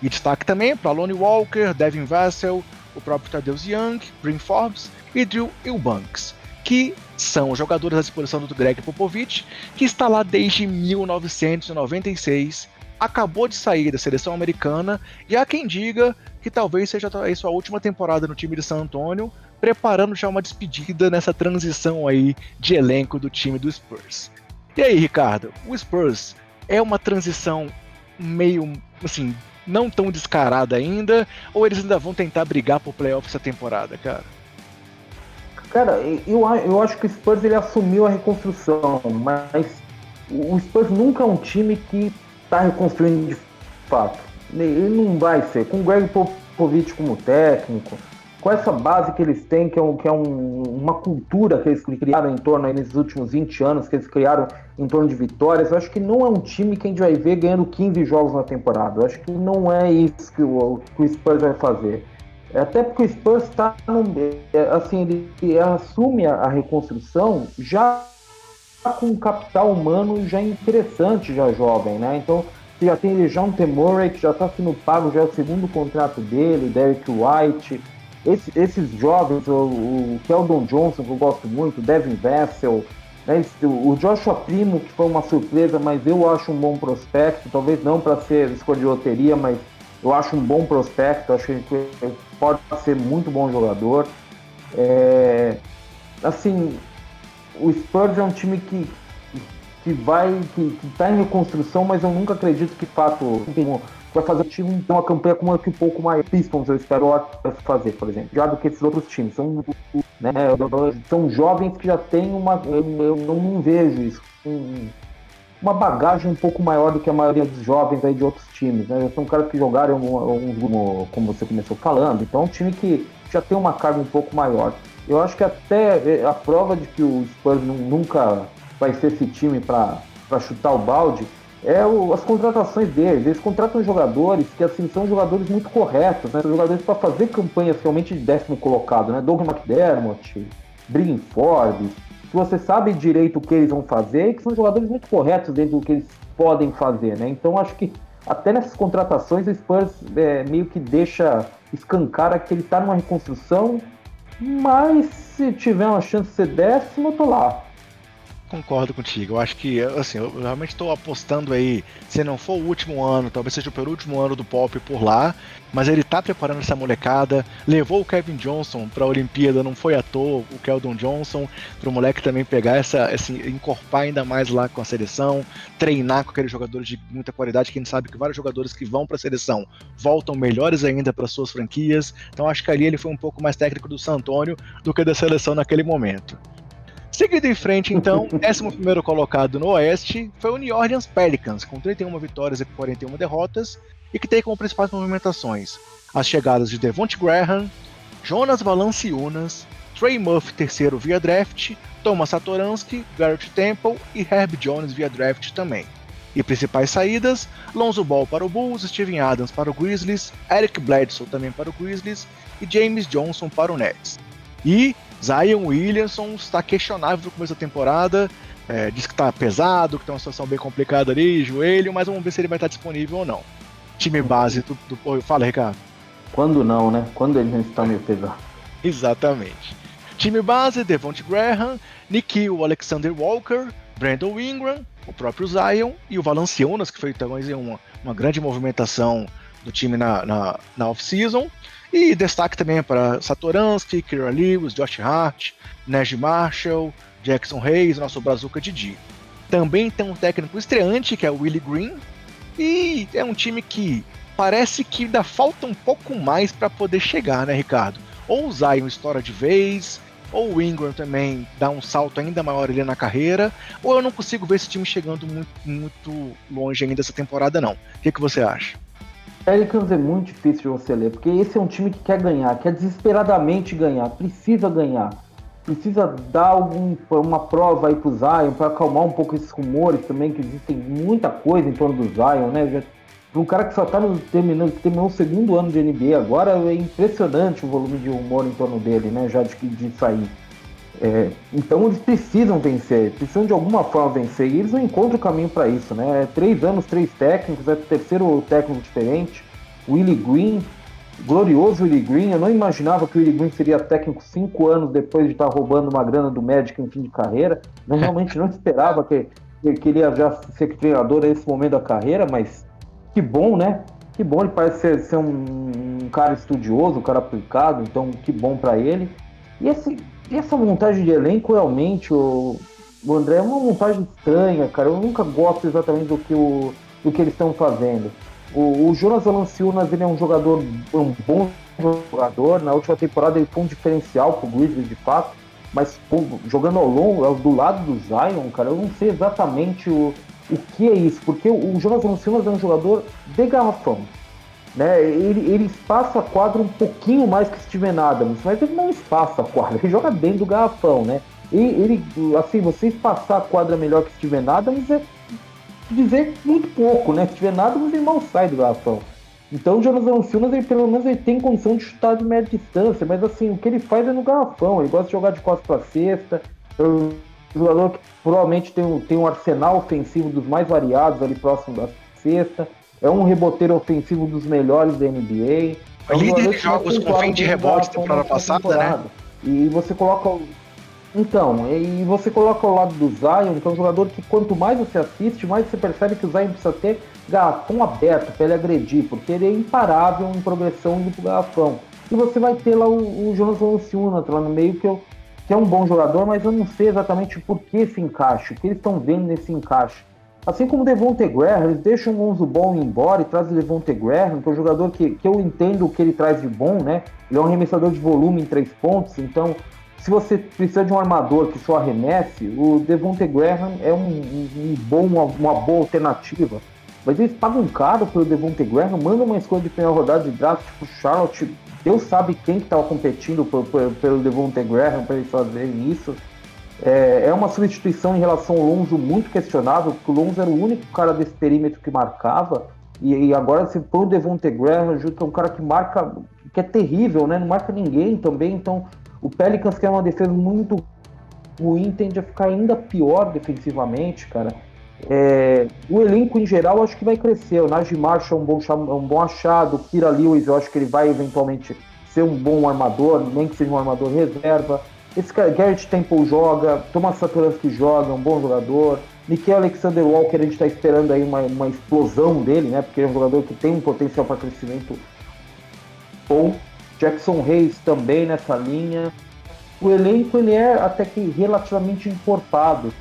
E destaque também para Lonnie Walker, Devin Vassell, o próprio Tadeusz Young, Brim Forbes e Drew Eubanks, que são jogadores à disposição do Greg Popovich, que está lá desde 1996, acabou de sair da seleção americana e há quem diga que talvez seja a sua última temporada no time de San Antonio, preparando já uma despedida nessa transição aí de elenco do time do Spurs. E aí, Ricardo, o Spurs é uma transição meio, assim, não tão descarada ainda, ou eles ainda vão tentar brigar por playoff essa temporada, cara? Cara, eu, eu acho que o Spurs ele assumiu a reconstrução, mas o Spurs nunca é um time que está reconstruindo de fato. Ele não vai ser. Com o Greg Popovich como técnico, com essa base que eles têm, que é, um, que é um, uma cultura que eles criaram em torno nesses últimos 20 anos, que eles criaram em torno de vitórias, eu acho que não é um time que a gente vai ver ganhando 15 jogos na temporada. Eu acho que não é isso que o, que o Spurs vai fazer. Até porque o Spurs está é, assim, ele, ele assume a, a, reconstrução já com um capital humano já interessante, já jovem, né? Então já tem já um que já está sendo pago, já é o segundo contrato dele, Derek White. Esse, esses jovens, o, o Keldon Johnson, que eu gosto muito, Devin Vessel, né, o Joshua Primo, que foi uma surpresa, mas eu acho um bom prospecto, talvez não para ser escolha de loteria, mas eu acho um bom prospecto, acho que pode ser muito bom jogador. É, assim, o Spurs é um time que, que vai, que está em reconstrução, mas eu nunca acredito que fato vai fazer o time ter uma campanha com um pouco mais Pistons, eu espero fazer, por exemplo, já do que esses outros times. São, né, são jovens que já têm uma. Eu, eu não vejo isso. uma bagagem um pouco maior do que a maioria dos jovens aí de outros times. Né? São caras que jogaram um, como você começou falando, então é um time que já tem uma carga um pouco maior. Eu acho que até a prova de que o Spurs nunca vai ser esse time para chutar o balde é o, as contratações deles. Eles contratam jogadores que assim são jogadores muito corretos, né? São jogadores para fazer campanhas realmente de décimo colocado, né? Doug McDermott, Brin Forbes, que você sabe direito o que eles vão fazer e que são jogadores muito corretos dentro do que eles podem fazer, né? Então acho que até nessas contratações o Spurs é, meio que deixa escancar que ele está numa reconstrução, mas se tiver uma chance de ser décimo, eu tô lá. Concordo contigo. Eu acho que, assim, eu realmente estou apostando aí, se não for o último ano, talvez seja o penúltimo ano do Pop por lá, mas ele tá preparando essa molecada, levou o Kevin Johnson para a Olimpíada, não foi à toa o Keldon Johnson, para o moleque também pegar essa, assim, encorpar ainda mais lá com a seleção, treinar com aqueles jogadores de muita qualidade, que a gente sabe que vários jogadores que vão para a seleção voltam melhores ainda para suas franquias. Então acho que ali ele foi um pouco mais técnico do San Antonio do que da seleção naquele momento. Seguindo em frente, então, 11 colocado no Oeste foi o New Orleans Pelicans, com 31 vitórias e 41 derrotas, e que tem como principais movimentações as chegadas de Devonte Graham, Jonas Valanciunas, Trey Murphy terceiro via draft, Thomas Satoransky, Garrett Temple e Herb Jones via draft também. E principais saídas: Lonzo Ball para o Bulls, Steven Adams para o Grizzlies, Eric Bledsoe também para o Grizzlies e James Johnson para o Nets. E Zion Williamson está questionável no começo da temporada. É, diz que está pesado, que tem uma situação bem complicada ali, joelho, mas vamos ver se ele vai estar disponível ou não. Time base do. do... Fala, Ricardo. Quando não, né? Quando ele não está meio pesado. Exatamente. Time base, Devonte Graham, Nikhil Alexander Walker, Brandon Ingram, o próprio Zion e o Valanciunas, que foi também uma, uma grande movimentação do time na, na, na off-season. E destaque também para Satoransky, Kira Lewis, Josh Hart, Neji Marshall, Jackson Hayes, nosso Brazuca Didi. Também tem um técnico estreante, que é o Willie Green. E é um time que parece que ainda falta um pouco mais para poder chegar, né, Ricardo? Ou o Zion estoura de vez, ou o Ingram também dá um salto ainda maior ali na carreira, ou eu não consigo ver esse time chegando muito, muito longe ainda essa temporada, não. O que, que você acha? Pelicans é muito difícil de você ler, porque esse é um time que quer ganhar, quer desesperadamente ganhar, precisa ganhar. Precisa dar algum, uma prova aí pro Zion para acalmar um pouco esses rumores também, que existem muita coisa em torno do Zion, né? Um cara que só está terminando, que terminou o segundo ano de NBA agora, é impressionante o volume de humor em torno dele, né? Já de, de sair. É, então eles precisam vencer, precisam de alguma forma vencer, e eles não encontram o caminho para isso, né? É três anos, três técnicos, é o terceiro técnico diferente. Willie Green, glorioso Willie Green, eu não imaginava que o Willie Green seria técnico cinco anos depois de estar roubando uma grana do Magic em fim de carreira. Eu realmente não esperava que, que ele ia já ser treinador nesse momento da carreira, mas que bom, né? Que bom, ele parece ser, ser um, um, cara estudioso, um cara aplicado, então que bom para ele. E, esse, e essa montagem de elenco, realmente, o, o André, é uma montagem estranha, cara. Eu nunca gosto exatamente do que, o, do que eles estão fazendo. O, o Jonas Valanciunas, ele é um jogador, um bom jogador. Na última temporada ele foi um diferencial pro Grizzlies, de fato. Mas pô, jogando ao longo, do lado do Zion, cara, eu não sei exatamente o, o que é isso? Porque o Jonas Valanciunas é um jogador de garrafão. Né? Ele, ele espaça a quadra um pouquinho mais que Steven Adams, mas ele não espaça a quadra, ele joga dentro do garrafão, né? E ele, assim, você espaçar a quadra melhor que Steven Adams é dizer muito pouco, né? Steven Adams ele mal sai do garrafão. Então o Jonas Valanciunas, ele, pelo menos, ele tem condição de chutar de média distância, mas assim, o que ele faz é no garrafão, ele gosta de jogar de costas para cesta, jogador que provavelmente tem um, tem um arsenal ofensivo dos mais variados ali próximo da cesta. É um reboteiro ofensivo dos melhores da NBA. É um líder de jogos com fim de rebote temporada passada, temporada. né? E você coloca. Então, e você coloca ao lado do Zion, que é um jogador que quanto mais você assiste, mais você percebe que o Zion precisa ter garrafão aberto para ele agredir, porque ele é imparável em progressão indo pro garrafão. E você vai ter lá o, o Jonas Valanciunas lá no meio, que eu que é um bom jogador, mas eu não sei exatamente por que esse encaixe, o que eles estão vendo nesse encaixe. Assim como Devonte Graham, eles deixam o Gonzo Bom embora e trazem Devonte Graham, que é um jogador que, que eu entendo o que ele traz de bom, né? Ele é um arremessador de volume em três pontos, então se você precisa de um armador que só arremesse, o Devonte Graham é um, um, um bom, uma, uma, boa alternativa. Mas eles pagam caro pelo Devonte Graham, mandam uma escolha de primeira rodada de draft pro Charlotte Deus sabe quem que estava competindo por, por, pelo Devonte Graham para eles fazerem isso. É, é, uma substituição em relação ao Lonzo muito questionável, porque o Lonzo era o único cara desse perímetro que marcava, e, e agora se põe o Devonte Graham junto, é um cara que marca, que é terrível, né? Não marca ninguém também, então o Pelicans, que é uma defesa muito ruim, tende a ficar ainda pior defensivamente, cara. É, o elenco em geral acho que vai crescer. O Najee Marshall é um bom, um bom achado. O Kira Lewis eu acho que ele vai eventualmente ser um bom armador, nem que seja um armador reserva. Esse cara, Garrett Temple joga, Thomas Satoransky joga, um bom jogador. Nikhil Alexander Walker, a gente está esperando aí uma, uma explosão dele, né? Porque é um jogador que tem um potencial para crescimento bom. Jackson Hayes também nessa linha. O elenco ele é até que relativamente encorpado.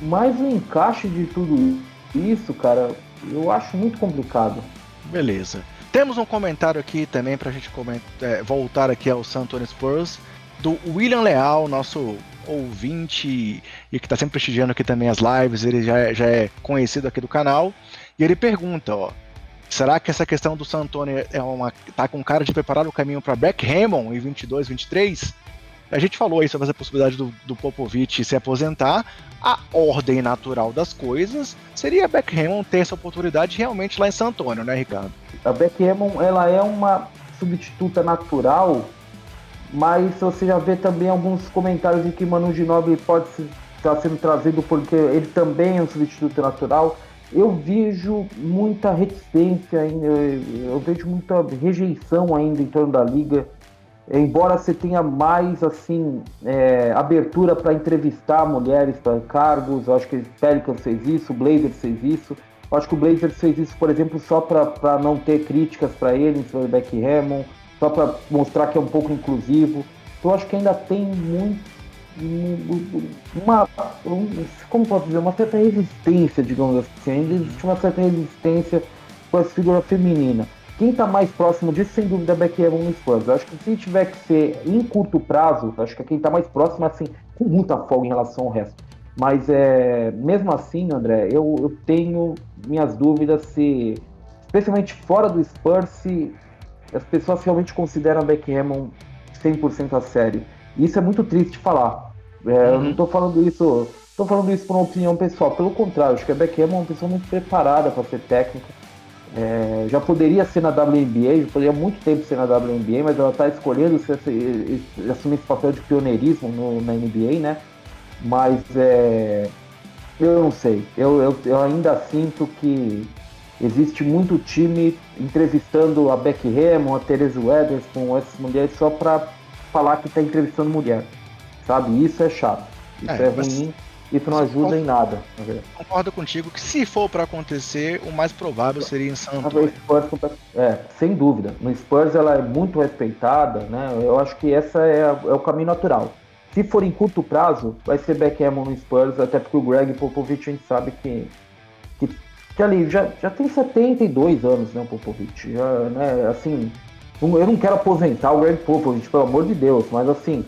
Mas o encaixe de tudo isso, cara, eu acho muito complicado. Beleza. Temos um comentário aqui também para a gente é, voltar aqui ao San Antonio Spurs, do William Leal, nosso ouvinte e que está sempre prestigiando aqui também as lives, ele já é, já é conhecido aqui do canal. E ele pergunta, ó, será que essa questão do San Antonio é uma, tá com cara de preparar o caminho para Beck Hammond em 22, 23? A gente falou aí sobre essa possibilidade do, do Popovich se aposentar. A ordem natural das coisas seria a Beck Hammond ter essa oportunidade realmente lá em San Antônio, né, Ricardo? A Beck Hammond, ela é uma substituta natural mas você já vê também alguns comentários de que Manu Ginobili pode estar sendo trazido porque ele também é um substituto natural. Eu vejo muita reticência ainda, eu vejo muita rejeição ainda em torno da liga. Embora você tenha mais assim é, abertura para entrevistar mulheres para cargos, acho que o fez isso, o Blazers fez isso. Eu acho que o Blazers fez isso, por exemplo, só para não ter críticas para ele sobre o Beck Hammond só para mostrar que é um pouco inclusivo. Eu acho que ainda tem muito uma, como posso dizer, uma certa resistência, digamos assim, ainda existe uma certa resistência com essa figura feminina. Quem está mais próximo disso, sem dúvida, é Becky Evans no Spurs. Eu acho que se tiver que ser em curto prazo, acho que é quem está mais próximo, assim, com muita folga em relação ao resto. Mas é, mesmo assim, André, eu, eu tenho minhas dúvidas se, especialmente fora do Spurs, se as pessoas realmente consideram Hammond 100% a sério. E isso é muito triste falar. É, uhum. Eu não estou falando isso, estou falando isso por uma opinião pessoal. Pelo contrário, acho que a Beck Hammond é uma pessoa muito preparada para ser técnica. É, já poderia ser na WNBA, já poderia há muito tempo ser na WNBA, mas ela está escolhendo se, se, se, assumir esse papel de pioneirismo no, na NBA, né? Mas é, eu não sei. Eu, eu, eu ainda sinto que Existe muito time entrevistando a Becky Hammond, a Teresa com essas mulheres só para falar que está entrevistando mulher. Sabe? Isso é chato. Isso é, é ruim. Isso não ajuda em nada. Concordo contigo que se for para acontecer, o mais provável seria em Santos. é, sem dúvida. No Spurs ela é muito respeitada, né? Eu acho que essa é, é o caminho natural. Se for em curto prazo, vai ser Beck Hammond no Spurs, até porque o Greg Popovich a gente sabe que, que ali já, já tem 72 anos, né, o Popovich. Já, né, assim, eu não quero aposentar o Greg Popovich, pelo amor de Deus, mas assim,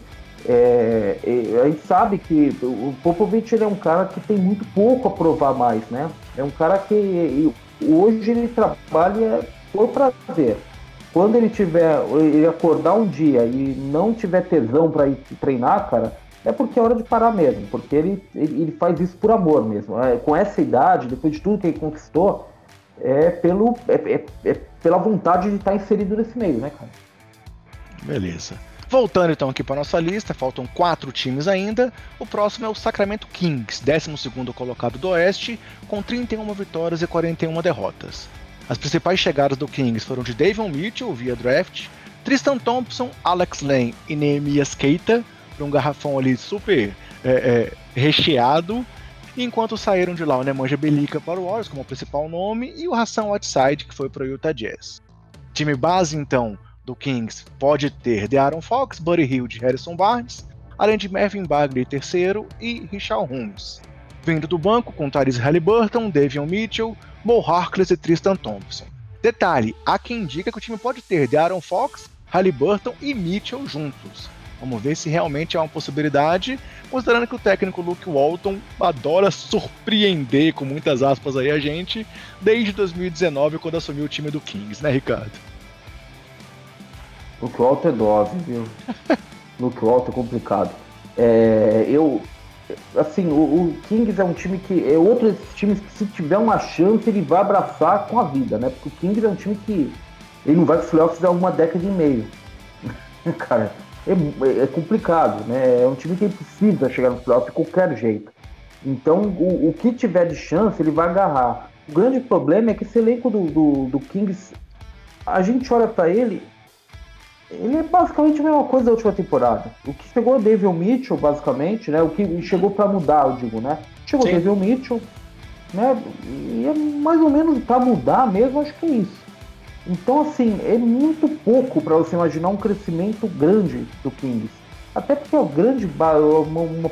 é, é, a gente sabe que o Popovich ele é um cara que tem muito pouco a provar mais, né? É um cara que hoje ele trabalha por prazer. Quando ele tiver, ele acordar um dia e não tiver tesão para ir treinar, cara, é porque é hora de parar mesmo, porque ele, ele, faz isso por amor mesmo. É, com essa idade, depois de tudo que ele conquistou, é, pelo, é, é, é pela vontade de estar inserido nesse meio, né, cara? Beleza. Voltando então aqui para nossa lista, faltam quatro times ainda. O próximo é o Sacramento Kings, 12 colocado do Oeste, com 31 vitórias e 41 derrotas. As principais chegadas do Kings foram de Davion Mitchell via draft, Tristan Thompson, Alex Lane e Nehemias Keita, para um garrafão ali super é, é, recheado. Enquanto saíram de lá o Nemanja Belica para o Warriors como principal nome e o Hassan Whiteside que foi para o Utah Jazz. Time base então do Kings pode ter De'Aaron Fox, Buddy Hield, Harrison Barnes, além de Mervyn Bagley terceiro e Richard Holmes. Vindo do banco com Tyrese Halliburton, Davion Mitchell, Mo Harkless e Tristan Thompson. Detalhe, há quem indica que o time pode ter De'Aaron Fox, Halliburton e Mitchell juntos. Vamos ver se realmente é uma possibilidade, considerando que o técnico Luke Walton adora surpreender, com muitas aspas aí, a gente, desde 2019, quando assumiu o time do Kings, né, Ricardo? Luke Walton é dose, viu? Luke Walton é complicado. É, eu, assim, o, o, Kings é um time que é outro desses times que se tiver uma chance ele vai abraçar com a vida, né? Porque o Kings é um time que ele não vai para os playoffs há uma década e meio. Cara, é, é, complicado, né? É um time que precisa chegar no playoff de qualquer jeito. Então, o, o, que tiver de chance, ele vai agarrar. O grande problema é que esse elenco do, do, do Kings, a gente olha para ele, ele é basicamente a mesma coisa da última temporada. O que chegou é o David Mitchell, basicamente, né? O que chegou para mudar, eu digo, né? Chegou o David Mitchell, né? E é mais ou menos para mudar mesmo, acho que é isso. Então, assim, é muito pouco para você imaginar um crescimento grande do Kings. Até porque a grande uma, uma,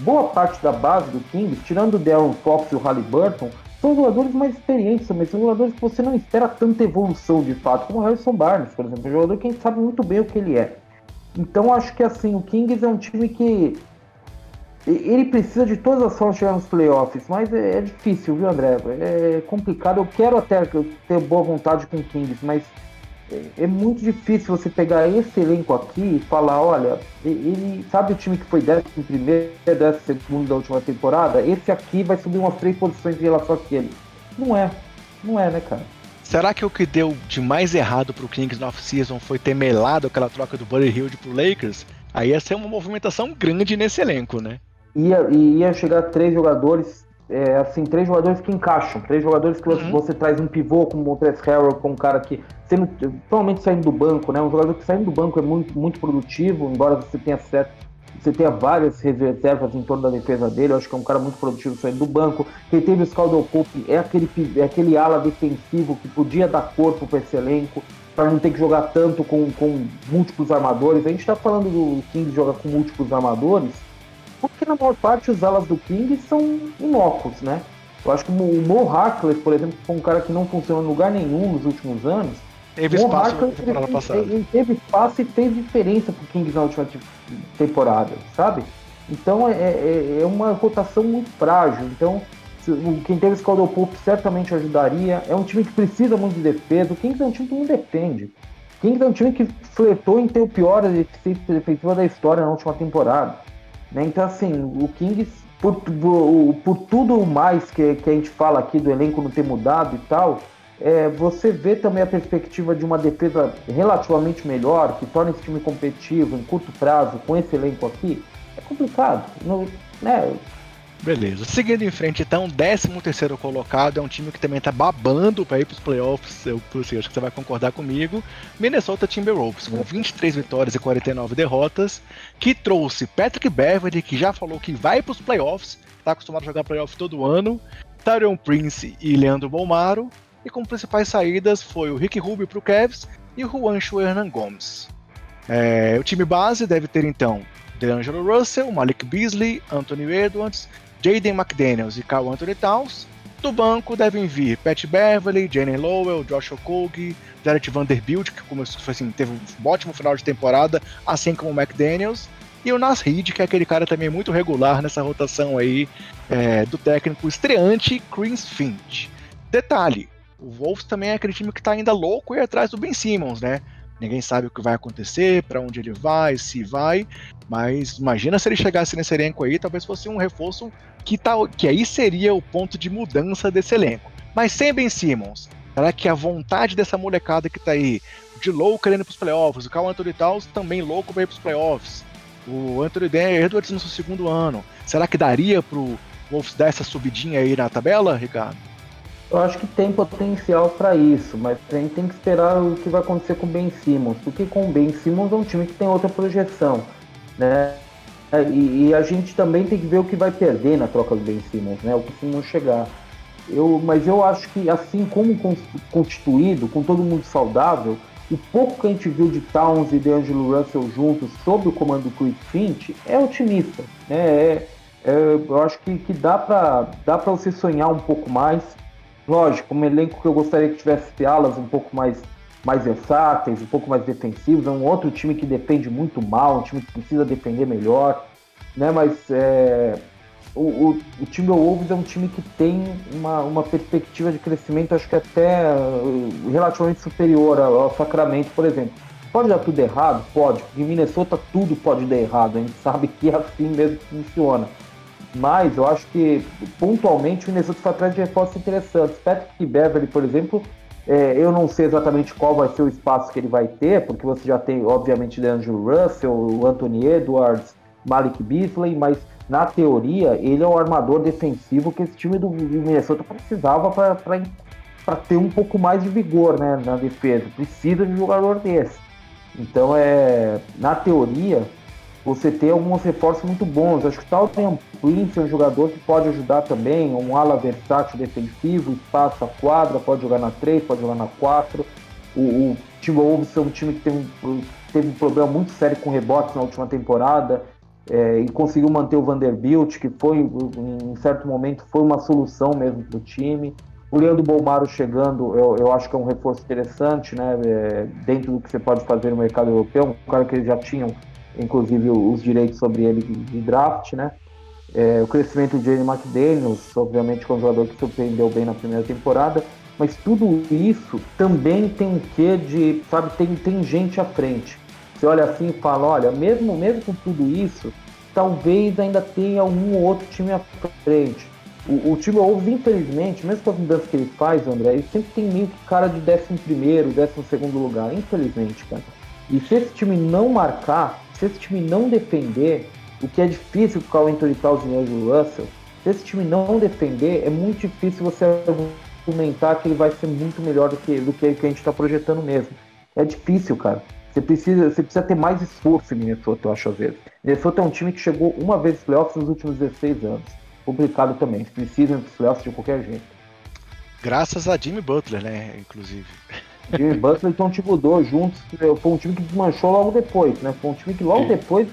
boa parte da base do Kings, tirando o Darren Fox e o Halliburton, são jogadores mais experientes também, são jogadores que você não espera tanta evolução de fato, como o Harrison Barnes, por exemplo, um jogador que a gente sabe muito bem o que ele é. Então acho que assim, o Kings é um time que ele precisa de todas as formas de chegar nos playoffs, mas é, é, difícil, viu, André? É complicado. Eu quero até ter boa vontade com o Kings, mas é, é muito difícil você pegar esse elenco aqui e falar: olha, ele sabe o time que foi décimo primeiro, décimo segundo da última temporada? Esse aqui vai subir umas três posições em relação àquele. Não é, não é, né, cara? Será que o que deu de mais errado pro Kings no off-season foi ter melado aquela troca do Buddy Hield pro Lakers? Aí ia ser uma movimentação grande nesse elenco, né? Ia, ia chegar três jogadores, é, assim, três jogadores que encaixam, três jogadores que uhum. você, traz um pivô como o Montrezl Harrell, com um cara que, sendo, provavelmente saindo do banco, né? Um jogador que saindo do banco é muito, muito produtivo, embora você tenha certo você tenha várias reservas em torno da defesa dele. Eu acho que é um cara muito produtivo saindo do banco. Quem teve o Scaldwell Pope é aquele, é aquele ala defensivo que podia dar corpo para esse elenco, para não ter que jogar tanto com, com múltiplos armadores. A gente está falando do Kings jogar com múltiplos armadores, porque na maior parte os alas do Kings são inócuos, né? Eu acho que o Mo Harkless, por exemplo, foi um cara que não funcionou em lugar nenhum nos últimos anos. Teve espaço na temporada passada. Ele teve espaço e fez diferença pro Kings na última temporada, sabe? Então é, é, é uma rotação muito frágil. Então, quem teve esse Caldwell Pope certamente ajudaria. É um time que precisa muito de defesa. O Kings é um time que não defende. O Kings é um time que fletou em ter o pior eficiência defensiva da história na última temporada. Né? Então, assim, o Kings, por, por, por tudo mais que, que a gente fala aqui do elenco não ter mudado e tal, é, você vê também a perspectiva de uma defesa relativamente melhor, que torna esse time competitivo em curto prazo, com esse elenco aqui, é complicado. No, né? Beleza. Seguindo em frente, então, 13 terceiro colocado é um time que também tá babando para ir para os playoffs. Eu, assim, acho que você vai concordar comigo. Minnesota Timberwolves, com 23 vitórias e 49 derrotas, que trouxe Patrick Beverly, que já falou que vai para os playoffs, tá acostumado a jogar playoff todo ano, Tyrion Prince e Leandro Bolmaro, e como principais saídas foi o Rick Rubio para o Cavs e o Juancho Hernan Gomes. É, o time base deve ter então DeAngelo Russell, Malik Beasley, Anthony Edwards, Jaden McDaniels e Carl Anthony Towns. Do banco devem vir Pat Beverly, Jalen Lowell, Josh Okogie, Derek Vanderbilt, que começou, assim, teve um ótimo final de temporada, assim como o McDaniels, e o Nas Reed, que é aquele cara também muito regular nessa rotação aí é, do técnico estreante Chris Finch. Detalhe, o Wolves também é aquele time que está ainda louco e atrás do Ben Simmons, né? Ninguém sabe o que vai acontecer, para onde ele vai, se vai. Mas imagina se ele chegasse nesse elenco aí, talvez fosse um reforço que, tá, que aí seria o ponto de mudança desse elenco. Mas sem Ben Simmons, será que a vontade dessa molecada que tá aí, de louco querendo ir pros playoffs, o Carl Anthony Towns também louco para ir pros playoffs, o Anthony Edwards no seu segundo ano, será que daria pro Wolves dar essa subidinha aí na tabela, Ricardo? Eu acho que tem potencial para isso, mas a gente tem que esperar o que vai acontecer com o Ben Simmons, porque com o Ben Simmons é um time que tem outra projeção, né? E, e, a gente também tem que ver o que vai perder na troca do Ben Simmons, né? O que Simmons chegar. Eu, mas eu acho que assim como constituído, com todo mundo saudável, o pouco que a gente viu de Towns e de Angelo Russell juntos sob o comando do Chris Finch é otimista, né? É, é, eu acho que, que dá para dá você sonhar um pouco mais. Lógico, um elenco que eu gostaria que tivesse alas um pouco mais, mais versáteis, um pouco mais defensivos. É um outro time que defende muito mal, um time que precisa defender melhor. Né? Mas é, o, o, o time Wolves é um time que tem uma, uma perspectiva de crescimento, acho que até uh, relativamente superior ao, ao Sacramento, por exemplo. Pode dar tudo errado? Pode. Em Minnesota tudo pode dar errado. A gente sabe que é assim mesmo que funciona. Mas eu acho que pontualmente o Minnesota foi atrás de reforços interessantes. Patrick Beverly, por exemplo, é, eu não sei exatamente qual vai ser o espaço que ele vai ter, porque você já tem, obviamente, Andrew Russell, Anthony Edwards, Malik Beasley, mas na teoria ele é o armador defensivo que esse time do Minnesota precisava para ter um pouco mais de vigor né, na defesa. Precisa de um jogador desse. Então, é, na teoria, você tem alguns reforços muito bons. Acho que tal tem um Prince, um jogador que pode ajudar também, um ala versátil defensivo, espaço a quadra, pode jogar na 3, pode jogar na 4. O, o Timberwolves é um time que tem, teve um problema muito sério com rebotes na última temporada é, e conseguiu manter o Vanderbilt, que foi, em certo momento, foi uma solução mesmo para o time. O Leandro Bolmaro chegando, eu, eu acho que é um reforço interessante, né? É, dentro do que você pode fazer no mercado europeu, um cara que eles já tinham inclusive os direitos sobre ele de draft, né? É, o crescimento de Jalen McDaniels, obviamente, com um jogador que surpreendeu bem na primeira temporada, mas tudo isso também tem um quê de, sabe, tem, tem gente à frente. Você olha assim e fala, olha, mesmo, mesmo com tudo isso, talvez ainda tenha um ou outro time à frente. O, o time Wolves, infelizmente, mesmo com as mudanças que ele faz, André, ele sempre tem meio que cara de 11 primeiro, 12 segundo lugar, infelizmente, cara. E se esse time não marcar, se esse time não defender, o que é difícil com o Anthony Towns e o Russell, se esse time não defender, é muito difícil você argumentar que ele vai ser muito melhor do que, do que, a gente está projetando mesmo. É difícil, cara. Você precisa, você precisa ter mais esforço em Minnesota, eu acho, às vezes. Minnesota é um time que chegou uma vez nos playoffs nos últimos 16 anos. Complicado também. Precisam dos playoffs de qualquer jeito. Graças a Jimmy Butler, né? Inclusive. Jimmy Butler e Tom Thibodeau juntos. Foi um time que desmanchou logo depois, né? Foi um time que logo Sim. depois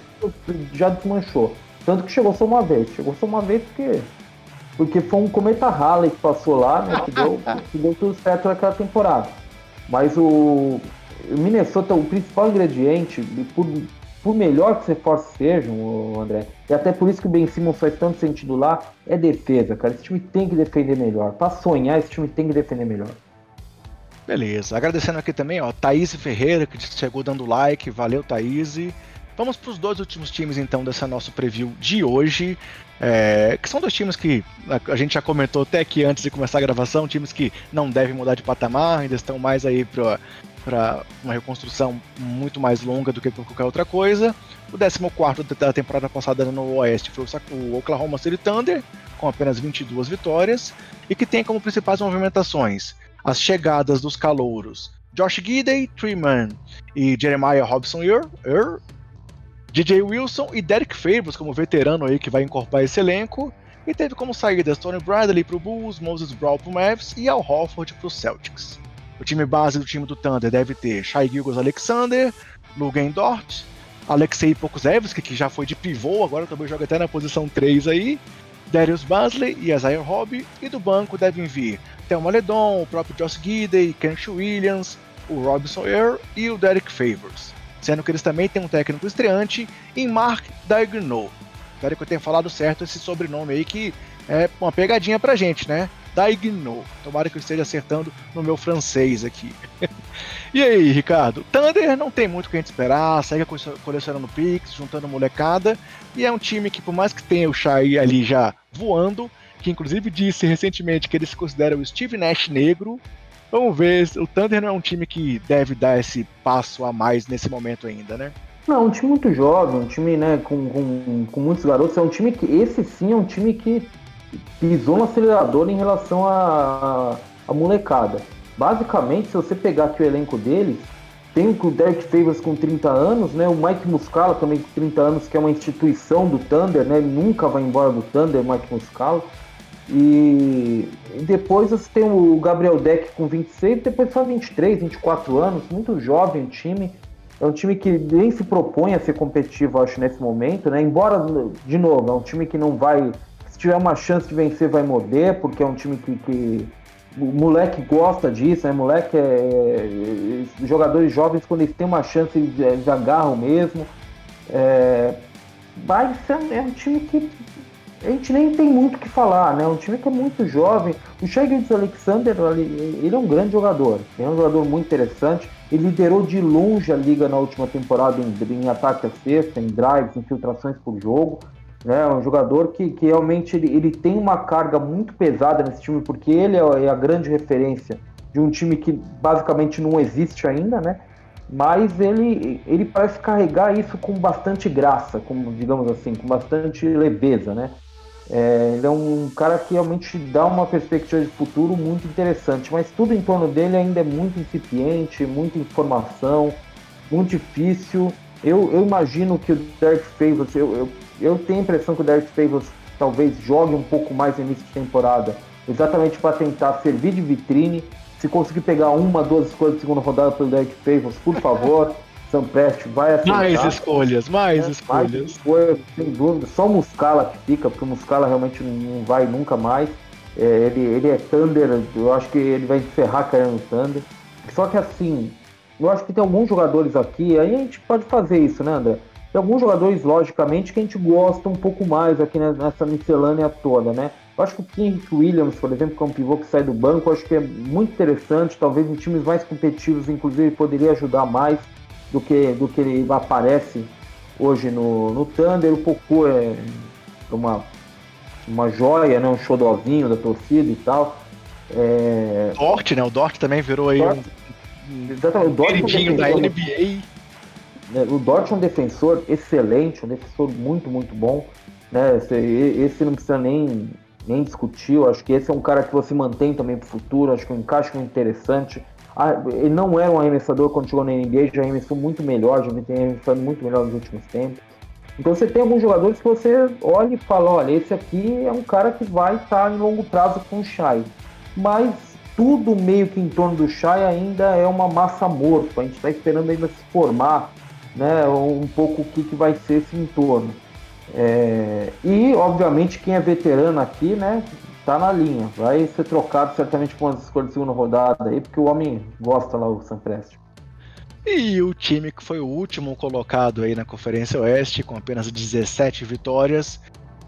já desmanchou. Tanto que chegou só uma vez. Chegou só uma vez porque porque foi um cometa Halley que passou lá, né, que deu, que deu tudo certo naquela temporada. Mas o, Minnesota, o principal ingrediente, por, por melhor que os reforços sejam, André, e até por isso que o Ben Simmons faz tanto sentido lá, é defesa, cara. Esse time tem que defender melhor. Para sonhar, esse time tem que defender melhor. Beleza. Agradecendo aqui também, ó, Thaís Ferreira, que chegou dando like. Valeu, Thaís. Vamos para os dois últimos times, então, dessa nosso preview de hoje. É, que são dois times que a gente já comentou até aqui antes de começar a gravação, times que não devem mudar de patamar, ainda estão mais aí para para uma reconstrução muito mais longa do que qualquer outra coisa. O 14 da temporada passada no Oeste foi o Oklahoma City Thunder, com apenas 22 vitórias, e que tem como principais movimentações as chegadas dos calouros. Josh Gidey, Treeman e Jeremiah Robson Earl, DJ Wilson e Derek Favors como veterano aí que vai incorporar esse elenco, e teve como saídas Tony Bradley para o Bulls, Moses Brown para o Mavs e Al Horford para o Celtics. O time base do time do Thunder deve ter Shai Gilgos Alexander, Lugan Dort, Alexei Pokusevski, que já foi de pivô, agora também joga até na posição 3 aí, Darius Basley e Isaiah Hobby, e do banco devem vir Thelma Ledon, o próprio Josh Gidey, Kent Williams, o Robson Earl e o Derek Favors, sendo que eles também têm um técnico estreante em Mark Daigneault. Espero que eu tenha falado certo esse sobrenome aí, que é uma pegadinha pra gente, né? Daigno. Tomara que eu esteja acertando no meu francês aqui. e aí, Ricardo? Thunder não tem muito o que a gente esperar, segue colecionando picks, juntando molecada, e é um time que, por mais que tenha o Shai ali já voando, que inclusive disse recentemente que ele se considera o Steve Nash negro, vamos ver, o Thunder não é um time que deve dar esse passo a mais nesse momento ainda, né? Não, um time muito jovem, um time né, com, com, com muitos garotos, é um time que, esse sim é um time que pisou no acelerador em relação à molecada. Basicamente, se você pegar aqui o elenco deles, tem o Derek Favors com 30 anos, né? O Mike Muscala também com 30 anos, que é uma instituição do Thunder, né? Ele nunca vai embora do Thunder, Mike Muscala. E, e depois você tem o Gabriel Deck com 26, depois só 23, 24 anos, muito jovem o time. É um time que nem se propõe a ser competitivo, acho, nesse momento, né? Embora, de novo, é um time que não vai tiver uma chance de vencer, vai morder, porque é um time que, que o moleque gosta disso, né? Moleque é, é, jogadores jovens, quando eles têm uma chance, eles, agarram mesmo. É, mas é, é um time que a gente nem tem muito o que falar, né? Um time que é muito jovem. O Shai Alexander, ele é um grande jogador, é um jogador muito interessante. Ele liderou de longe a liga na última temporada em, em ataque a cesta, em drives, infiltrações por jogo. Né? Um jogador que, que realmente ele, ele tem uma carga muito pesada nesse time, porque ele é, é a grande referência de um time que basicamente não existe ainda, né? Mas ele, ele parece carregar isso com bastante graça, com, digamos assim, com bastante leveza, né? É, ele é um cara que realmente dá uma perspectiva de futuro muito interessante, mas tudo em torno dele ainda é muito incipiente, muita informação, muito difícil. Eu, eu imagino que o Derek Favors, eu, eu eu tenho a impressão que o Derek Favors talvez jogue um pouco mais no início de temporada, exatamente para tentar servir de vitrine. Se conseguir pegar uma, duas escolhas de segunda rodada pelo Derek Favors, por favor, Sam Prest vai aceitar. Mais escolhas, mais é, escolhas. Mais escolhas, sem dúvida. Só o Muscala que fica, porque o Muscala realmente não vai nunca mais. É, ele, ele é Thunder, eu acho que ele vai encerrar caindo no Thunder. Só que assim, eu acho que tem alguns jogadores aqui, aí a gente pode fazer isso, né, André? Tem alguns jogadores, logicamente, que a gente gosta um pouco mais aqui nessa miscelânea toda, né? Eu acho que o King Williams, por exemplo, que é um pivô que sai do banco, eu acho que é muito interessante, talvez em times mais competitivos, inclusive, poderia ajudar mais do que, do que ele aparece hoje no, no Thunder. O Poku é uma uma joia, né? Um xodózinho da torcida e tal. É... Dort, né? O Dort também virou aí Dort, um... Exatamente, o Dort da NBA. Né? O Dort é um defensor excelente, um defensor muito, muito bom. Né? Esse, esse não precisa nem, nem discutir. Eu acho que esse é um cara que você mantém também para o futuro. Acho que um encaixe muito interessante. Ah, ele não era um arremessador quando chegou na NBA, já arremessou muito melhor, já tem arremessado muito melhor nos últimos tempos. Então você tem alguns jogadores que você olha e fala, olha, esse aqui é um cara que vai estar em longo prazo com o Shai. Mas tudo meio que em torno do Shai ainda é uma massa morta. A gente está esperando ainda se formar né, um pouco o que, que vai ser esse entorno. É, e, obviamente, quem é veterano aqui, né, tá na linha. Vai ser trocado certamente com as escolhas de segunda rodada aí, porque o homem gosta lá, o Sanpreste. E o time que foi o último colocado aí na Conferência Oeste, com apenas 17 vitórias,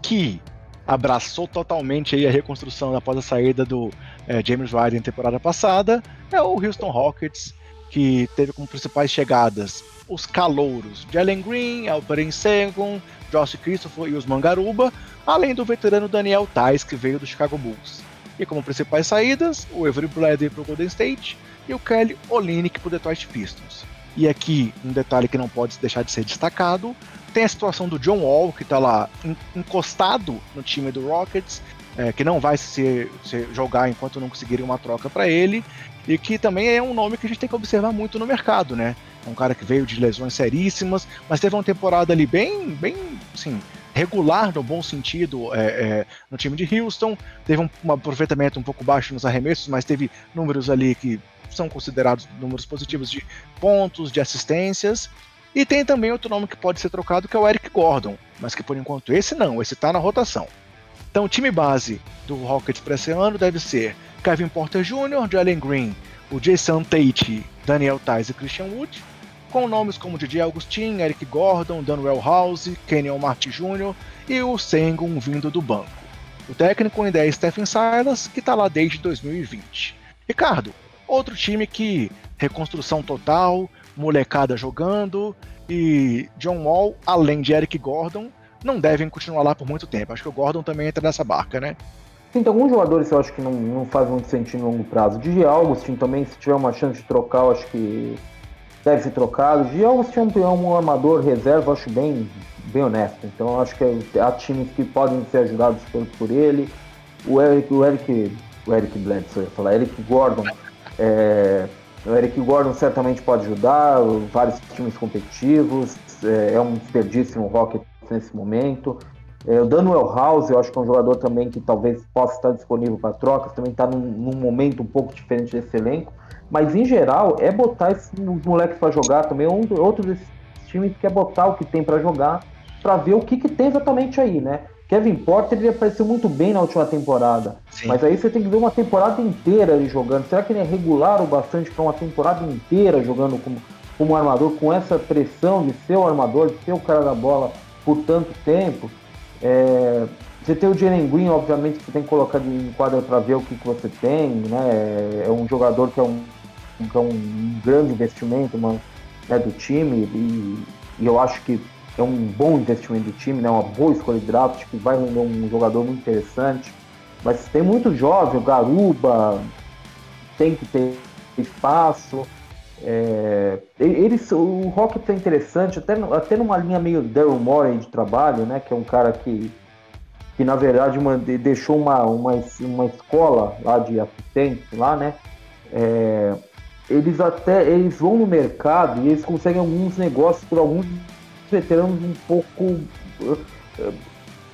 que abraçou totalmente aí a reconstrução após a saída do é, James Harden temporada passada, é o Houston Rockets, que teve como principais chegadas os calouros Jalen Green, Alperen Sengun, Josh Christopher e os Mangaruba, além do veterano Daniel Tais, que veio do Chicago Bulls. E como principais saídas, o Avery Bradley para o Golden State e o Kelly Olynyk para o Detroit Pistons. E aqui, um detalhe que não pode deixar de ser destacado, tem a situação do John Wall, que está lá encostado no time do Rockets, é, que não vai se, se, jogar enquanto não conseguirem uma troca para ele, e que também é um nome que a gente tem que observar muito no mercado, né? Um cara que veio de lesões seríssimas, mas teve uma temporada ali bem, bem, assim, regular no bom sentido é, é, no time de Houston. Teve um, um, aproveitamento um pouco baixo nos arremessos, mas teve números ali que são considerados números positivos de pontos, de assistências. E tem também outro nome que pode ser trocado, que é o Eric Gordon, mas que por enquanto esse não, esse está na rotação. Então, o time base do Rockets para esse ano deve ser Kevin Porter Jr., Jalen Green, o Jason Tate, Daniel Tais e Christian Wood com nomes como Didi Augustin, Eric Gordon, Daniel House, Kenyon Martin Jr. e o Sengun vindo do banco. O técnico ainda é Stephen Silas, que está lá desde 2020. Ricardo, outro time que reconstrução total, molecada jogando e John Wall, além de Eric Gordon, não devem continuar lá por muito tempo. Acho que o Gordon também entra nessa barca, né? Sim, tem alguns jogadores que eu acho que não, não faz muito sentido no longo prazo. Didi Augustin também, se tiver uma chance de trocar, eu acho que deve ser trocado. De Augustin é um armador reserva, acho bem, bem honesto. Então acho que há times que podem ser ajudados por, por ele. O Eric, o Eric, o Eric Bledsoe, eu ia falar, Eric Gordon. É, o Eric Gordon certamente pode ajudar, vários times competitivos, é, é um desperdício no Rocket nesse momento. É, o Daniel House, eu acho que é um jogador também que talvez possa estar disponível para trocas, também está num, num, momento um pouco diferente desse elenco. Mas em geral, é botar esses moleques para jogar também. Um, outro desses times que é botar o que tem para jogar, para ver o que, que tem exatamente aí, né? Kevin Porter ele apareceu muito bem na última temporada, Sim. mas aí você tem que ver uma temporada inteira ele jogando. Será que ele é regular o bastante para uma temporada inteira jogando como, como armador, com essa pressão de ser o armador, de ser o cara da bola por tanto tempo? É, você tem o Jalen Green, obviamente, que você tem que colocar em quadra para ver o que, que você tem, né? É um jogador que é um, é um grande investimento uma, né, do time e, e, eu acho que é um bom investimento do time, né? Uma boa escolha de draft que vai render um jogador muito interessante. Mas tem muito jovem, Garuba tem que ter espaço. É, eles, o Rocket é interessante, até, até numa linha meio Daryl Morey de trabalho, né? Que é um cara que que na verdade uma, deixou uma, uma, uma escola lá de assistentes lá, né? É, eles até eles vão no mercado e eles conseguem alguns negócios por alguns veteranos um pouco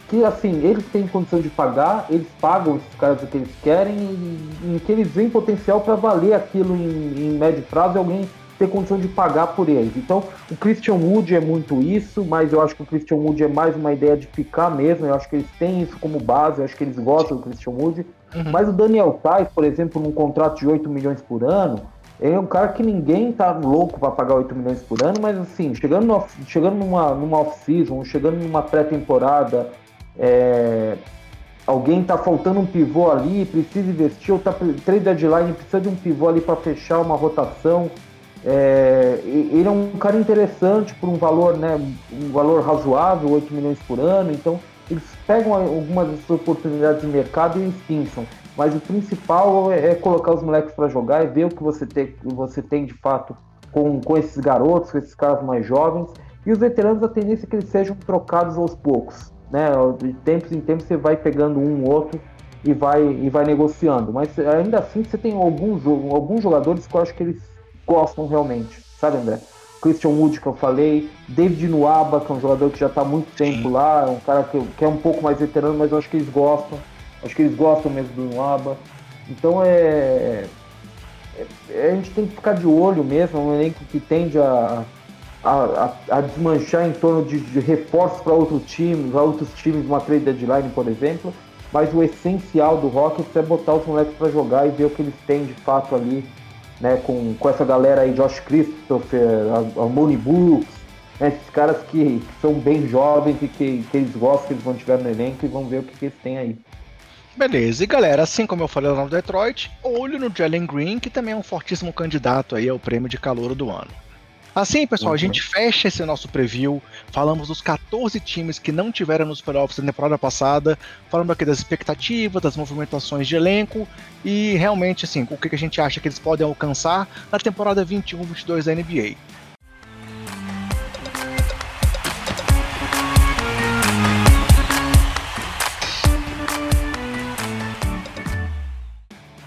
que assim eles têm condição de pagar, eles pagam esses caras o que eles querem e, e que eles veem potencial para valer aquilo em, em médio prazo e alguém ter condição de pagar por eles. Então, o Christian Wood é muito isso, mas eu acho que o Christian Wood é mais uma ideia de ficar mesmo. Eu acho que eles têm isso como base, eu acho que eles gostam do Christian Wood. Uhum. Mas o Daniel Tais, por exemplo, num contrato de 8 milhões por ano, é um cara que ninguém tá louco para pagar 8 milhões por ano, mas assim, chegando, no, chegando numa, numa off-season, chegando numa pré-temporada, é, alguém tá faltando um pivô ali, precisa investir, ou tá trade deadline, precisa de um pivô ali para fechar uma rotação. É, ele é um cara interessante por um valor, né, um valor razoável, 8 milhões por ano. Então, eles pegam algumas oportunidades de mercado e pinçam. Mas o principal é, é colocar os moleques para jogar e ver o que você tem, você tem de fato com, com esses garotos, com esses caras mais jovens. E os veteranos, a tendência é que eles sejam trocados aos poucos. Né? De tempos em tempos você vai pegando um ou outro e vai, e vai negociando. Mas ainda assim você tem alguns, alguns jogadores que eu acho que eles gostam realmente. Sabe, André? Christian Wood, que eu falei, David Nuaba, que é um jogador que já está há muito tempo Sim. lá, um cara que, que, é um pouco mais veterano, mas eu acho que eles gostam. Acho que eles gostam mesmo do Nuaba. Então é, é, A gente tem que ficar de olho mesmo, é um elenco que tende a, a, a, a desmanchar em torno de, de reforços para outros times, outros times, uma trade deadline, por exemplo. Mas o essencial do Rockets é botar os moleques para jogar e ver o que eles têm de fato ali né, com, com essa galera aí, Josh Christopher, a, a Money né, esses caras que, que, são bem jovens e que, que eles gostam, que eles vão tiver no elenco e vão ver o que, que eles têm aí. Beleza, e galera, assim como eu falei lá no Detroit, olho no Jalen Green, que também é um fortíssimo candidato aí ao prêmio de calor do ano. Assim, pessoal, uhum. a gente fecha esse nosso preview. Falamos dos 14 times que não tiveram nos playoffs na temporada passada. Falamos aqui das expectativas, das movimentações de elenco e realmente, assim, o que a gente acha que eles podem alcançar na temporada 21-22 da NBA.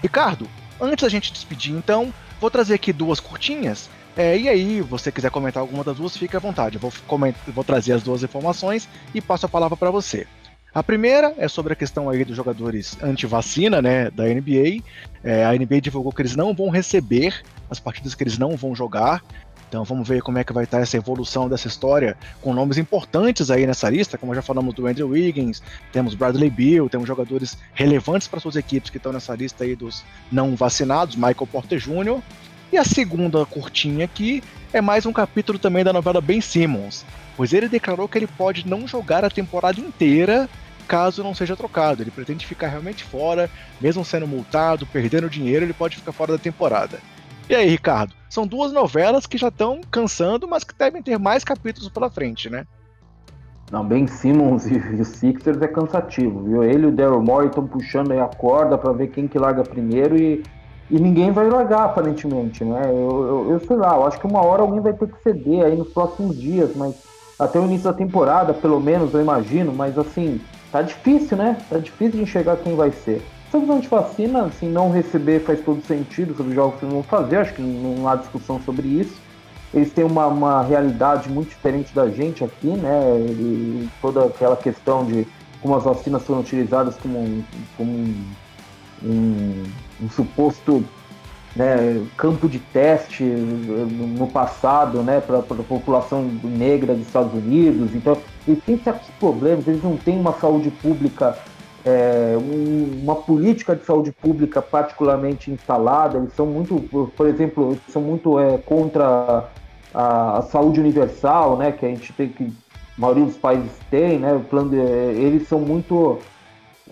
Ricardo, antes da gente despedir, então, vou trazer aqui duas curtinhas é, e aí, você quiser comentar alguma das duas, fique à vontade. Eu vou, vou trazer as duas informações e passo a palavra para você. A primeira é sobre a questão aí dos jogadores anti-vacina, né, da NBA. É, a NBA divulgou que eles não vão receber as partidas que eles não vão jogar. Então vamos ver como é que vai estar essa evolução dessa história com nomes importantes aí nessa lista, como já falamos do Andrew Wiggins, temos Bradley Beal, temos jogadores relevantes para suas equipes que estão nessa lista aí dos não vacinados, Michael Porter Jr. E a segunda curtinha aqui é mais um capítulo também da novela Ben Simmons, pois ele declarou que ele pode não jogar a temporada inteira caso não seja trocado. Ele pretende ficar realmente fora, mesmo sendo multado, perdendo dinheiro, ele pode ficar fora da temporada. E aí, Ricardo? São duas novelas que já estão cansando, mas que devem ter mais capítulos pela frente, né? Não, Ben Simmons e, os Sixers é cansativo, viu? Ele e o Daryl Morey estão puxando aí a corda para ver quem que larga primeiro e e ninguém vai largar, aparentemente, né? Eu, eu, eu, sei lá, eu acho que uma hora alguém vai ter que ceder aí nos próximos dias, mas até o início da temporada, pelo menos, eu imagino, mas assim, tá difícil, né? Tá difícil de enxergar quem vai ser. Sobre antivacina, assim, não receber faz todo sentido sobre os jogos que eles vão fazer, acho que não há discussão sobre isso. Eles têm uma, uma realidade muito diferente da gente aqui, né? E toda aquela questão de como as vacinas foram utilizadas como um, como um, um um suposto né, campo de teste no passado né, para a população negra dos Estados Unidos. Então, eles têm certos problemas, eles não têm uma saúde pública, é, um, uma política de saúde pública particularmente instalada, eles são muito, por exemplo, são muito é, contra a, a, saúde universal, né, que a gente tem que a maioria dos países tem, né, plano de, eles são muito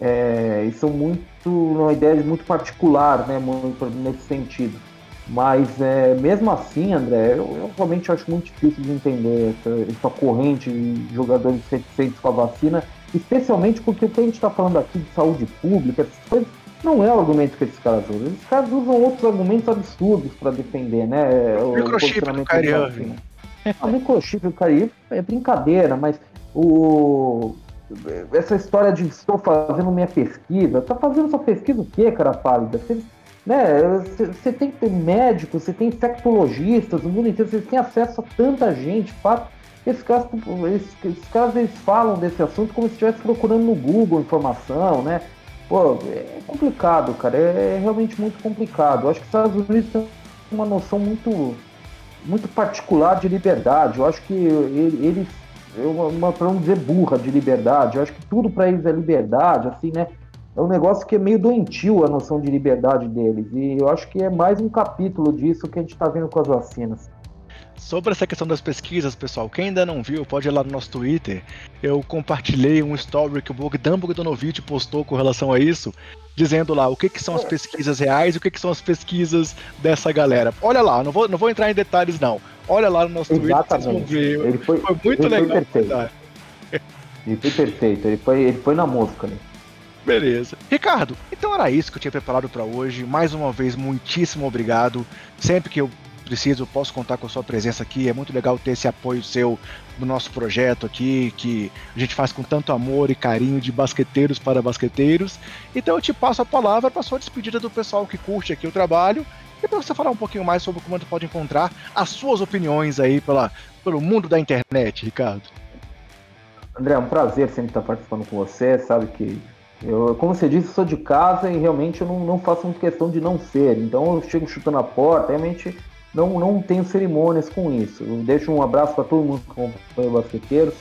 é, são muito uma ideia muito particular, né, muito, nesse sentido. Mas é, mesmo assim, André, eu, eu, realmente acho muito difícil de entender essa, essa corrente de jogadores reticentes com a vacina, especialmente porque o que a gente está falando aqui de saúde pública, essas coisas, não é o argumento que esses caras usam. Esses caras usam outros argumentos absurdos para defender, né? O microchip do Kyrie O microchip do é brincadeira, mas o essa história de estou fazendo minha pesquisa, tá fazendo sua pesquisa o quê, cara pálida? Você, né, você tem que ter médicos, você tem infectologistas no mundo inteiro, você tem acesso a tanta gente, fato. Esses caras, esses, esses caras eles falam desse assunto como se estivesse procurando no Google informação, né? Pô, é complicado, cara, é, é realmente muito complicado. Eu acho que os Estados Unidos têm uma noção muito, muito particular de liberdade. Eu acho que eles uma, para não dizer burra de liberdade. Eu acho que tudo para eles é liberdade, assim, né? É um negócio que é meio doentio a noção de liberdade deles. E eu acho que é mais um capítulo disso que a gente está vendo com as vacinas. Sobre essa questão das pesquisas, pessoal, quem ainda não viu, pode ir lá no nosso Twitter. Eu compartilhei um story que o Bogdan Bogdanovic postou com relação a isso, dizendo lá o que, que são as pesquisas reais e o que, que são as pesquisas dessa galera. Olha lá, não vou, não vou entrar em detalhes não. Olha lá no nosso Exatamente. Twitter, vocês vão ver. Ele foi, foi muito ele legal. Foi Ele foi perfeito, ele foi, ele foi na mosca, né? Beleza. Ricardo, então era isso que eu tinha preparado para hoje. Mais uma vez, muitíssimo obrigado. Sempre que eu preciso, posso contar com a sua presença aqui. É muito legal ter esse apoio seu no nosso projeto aqui, que a gente faz com tanto amor e carinho de basqueteiros para basqueteiros. Então eu te passo a palavra para sua despedida do pessoal que curte aqui o trabalho e para você falar um pouquinho mais sobre como você pode encontrar as suas opiniões aí pela, pelo mundo da internet, Ricardo. André, é um prazer sempre estar participando com você. Sabe que eu, como você disse, sou de casa e realmente eu não, não faço muita questão de não ser. Então eu chego chutando a porta, realmente não, não tenho cerimônias com isso. Eu deixo um abraço para todo mundo que acompanha o Basqueteiros.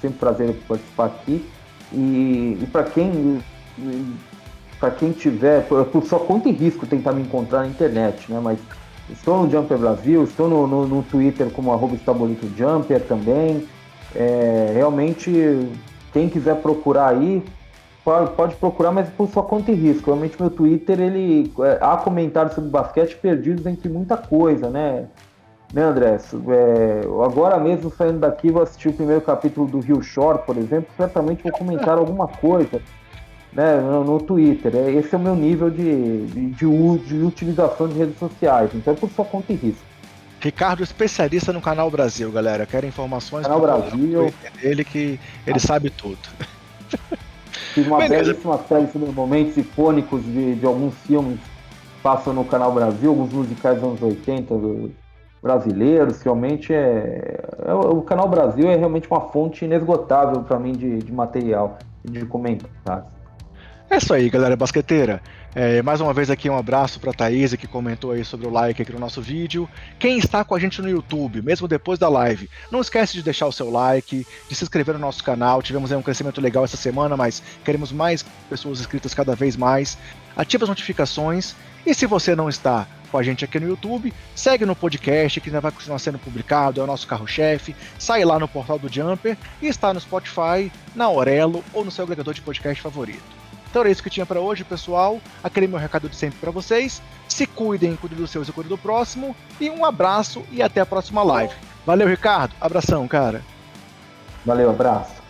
Sempre prazer participar aqui. E, e para quem para quem tiver, por, por sua conta e risco tentar me encontrar na internet, né? Mas estou no Jumper Brasil, estou no, no, no Twitter como arroba Jumper também. É, realmente, quem quiser procurar aí, pode, pode, procurar, mas por sua conta e risco. Realmente meu Twitter, ele é, há comentários sobre basquete perdidos entre muita coisa, né? Né, André? É, agora mesmo saindo daqui, vou assistir o primeiro capítulo do Rio Shore, por exemplo, certamente vou comentar alguma coisa né, no, no Twitter. É, esse é o meu nível de, de, de, de utilização de redes sociais. Então é por sua conta e risco. Ricardo, especialista no Canal Brasil, galera. Quero informações Canal Brasil. Ele que ele sabe tudo. Fiz uma belíssima série sobre momentos icônicos de, de alguns filmes que passam no Canal Brasil, alguns musicais dos anos 80 do, brasileiros. Realmente é, é, O Canal Brasil é realmente uma fonte inesgotável para mim de, de material, de comentários. É isso aí, galera basqueteira. É, mais uma vez aqui um abraço para a Thaís que comentou aí sobre o like aqui no nosso vídeo. Quem está com a gente no YouTube, mesmo depois da live, não esquece de deixar o seu like, de se inscrever no nosso canal. Tivemos aí um crescimento legal essa semana, mas queremos mais pessoas inscritas cada vez mais. Ative as notificações e se você não está com a gente aqui no YouTube, segue no podcast que ainda vai continuar sendo publicado, é o nosso carro-chefe. Sai lá no portal do Jumper e está no Spotify, na Aurelo ou no seu agregador de podcast favorito. Então era isso que tinha para hoje, pessoal. Aquele meu recado de sempre para vocês. Se cuidem, cuidem dos seus e cuidem do próximo. E um abraço e até a próxima live. Valeu, Ricardo. Abração, cara. Valeu, abraço.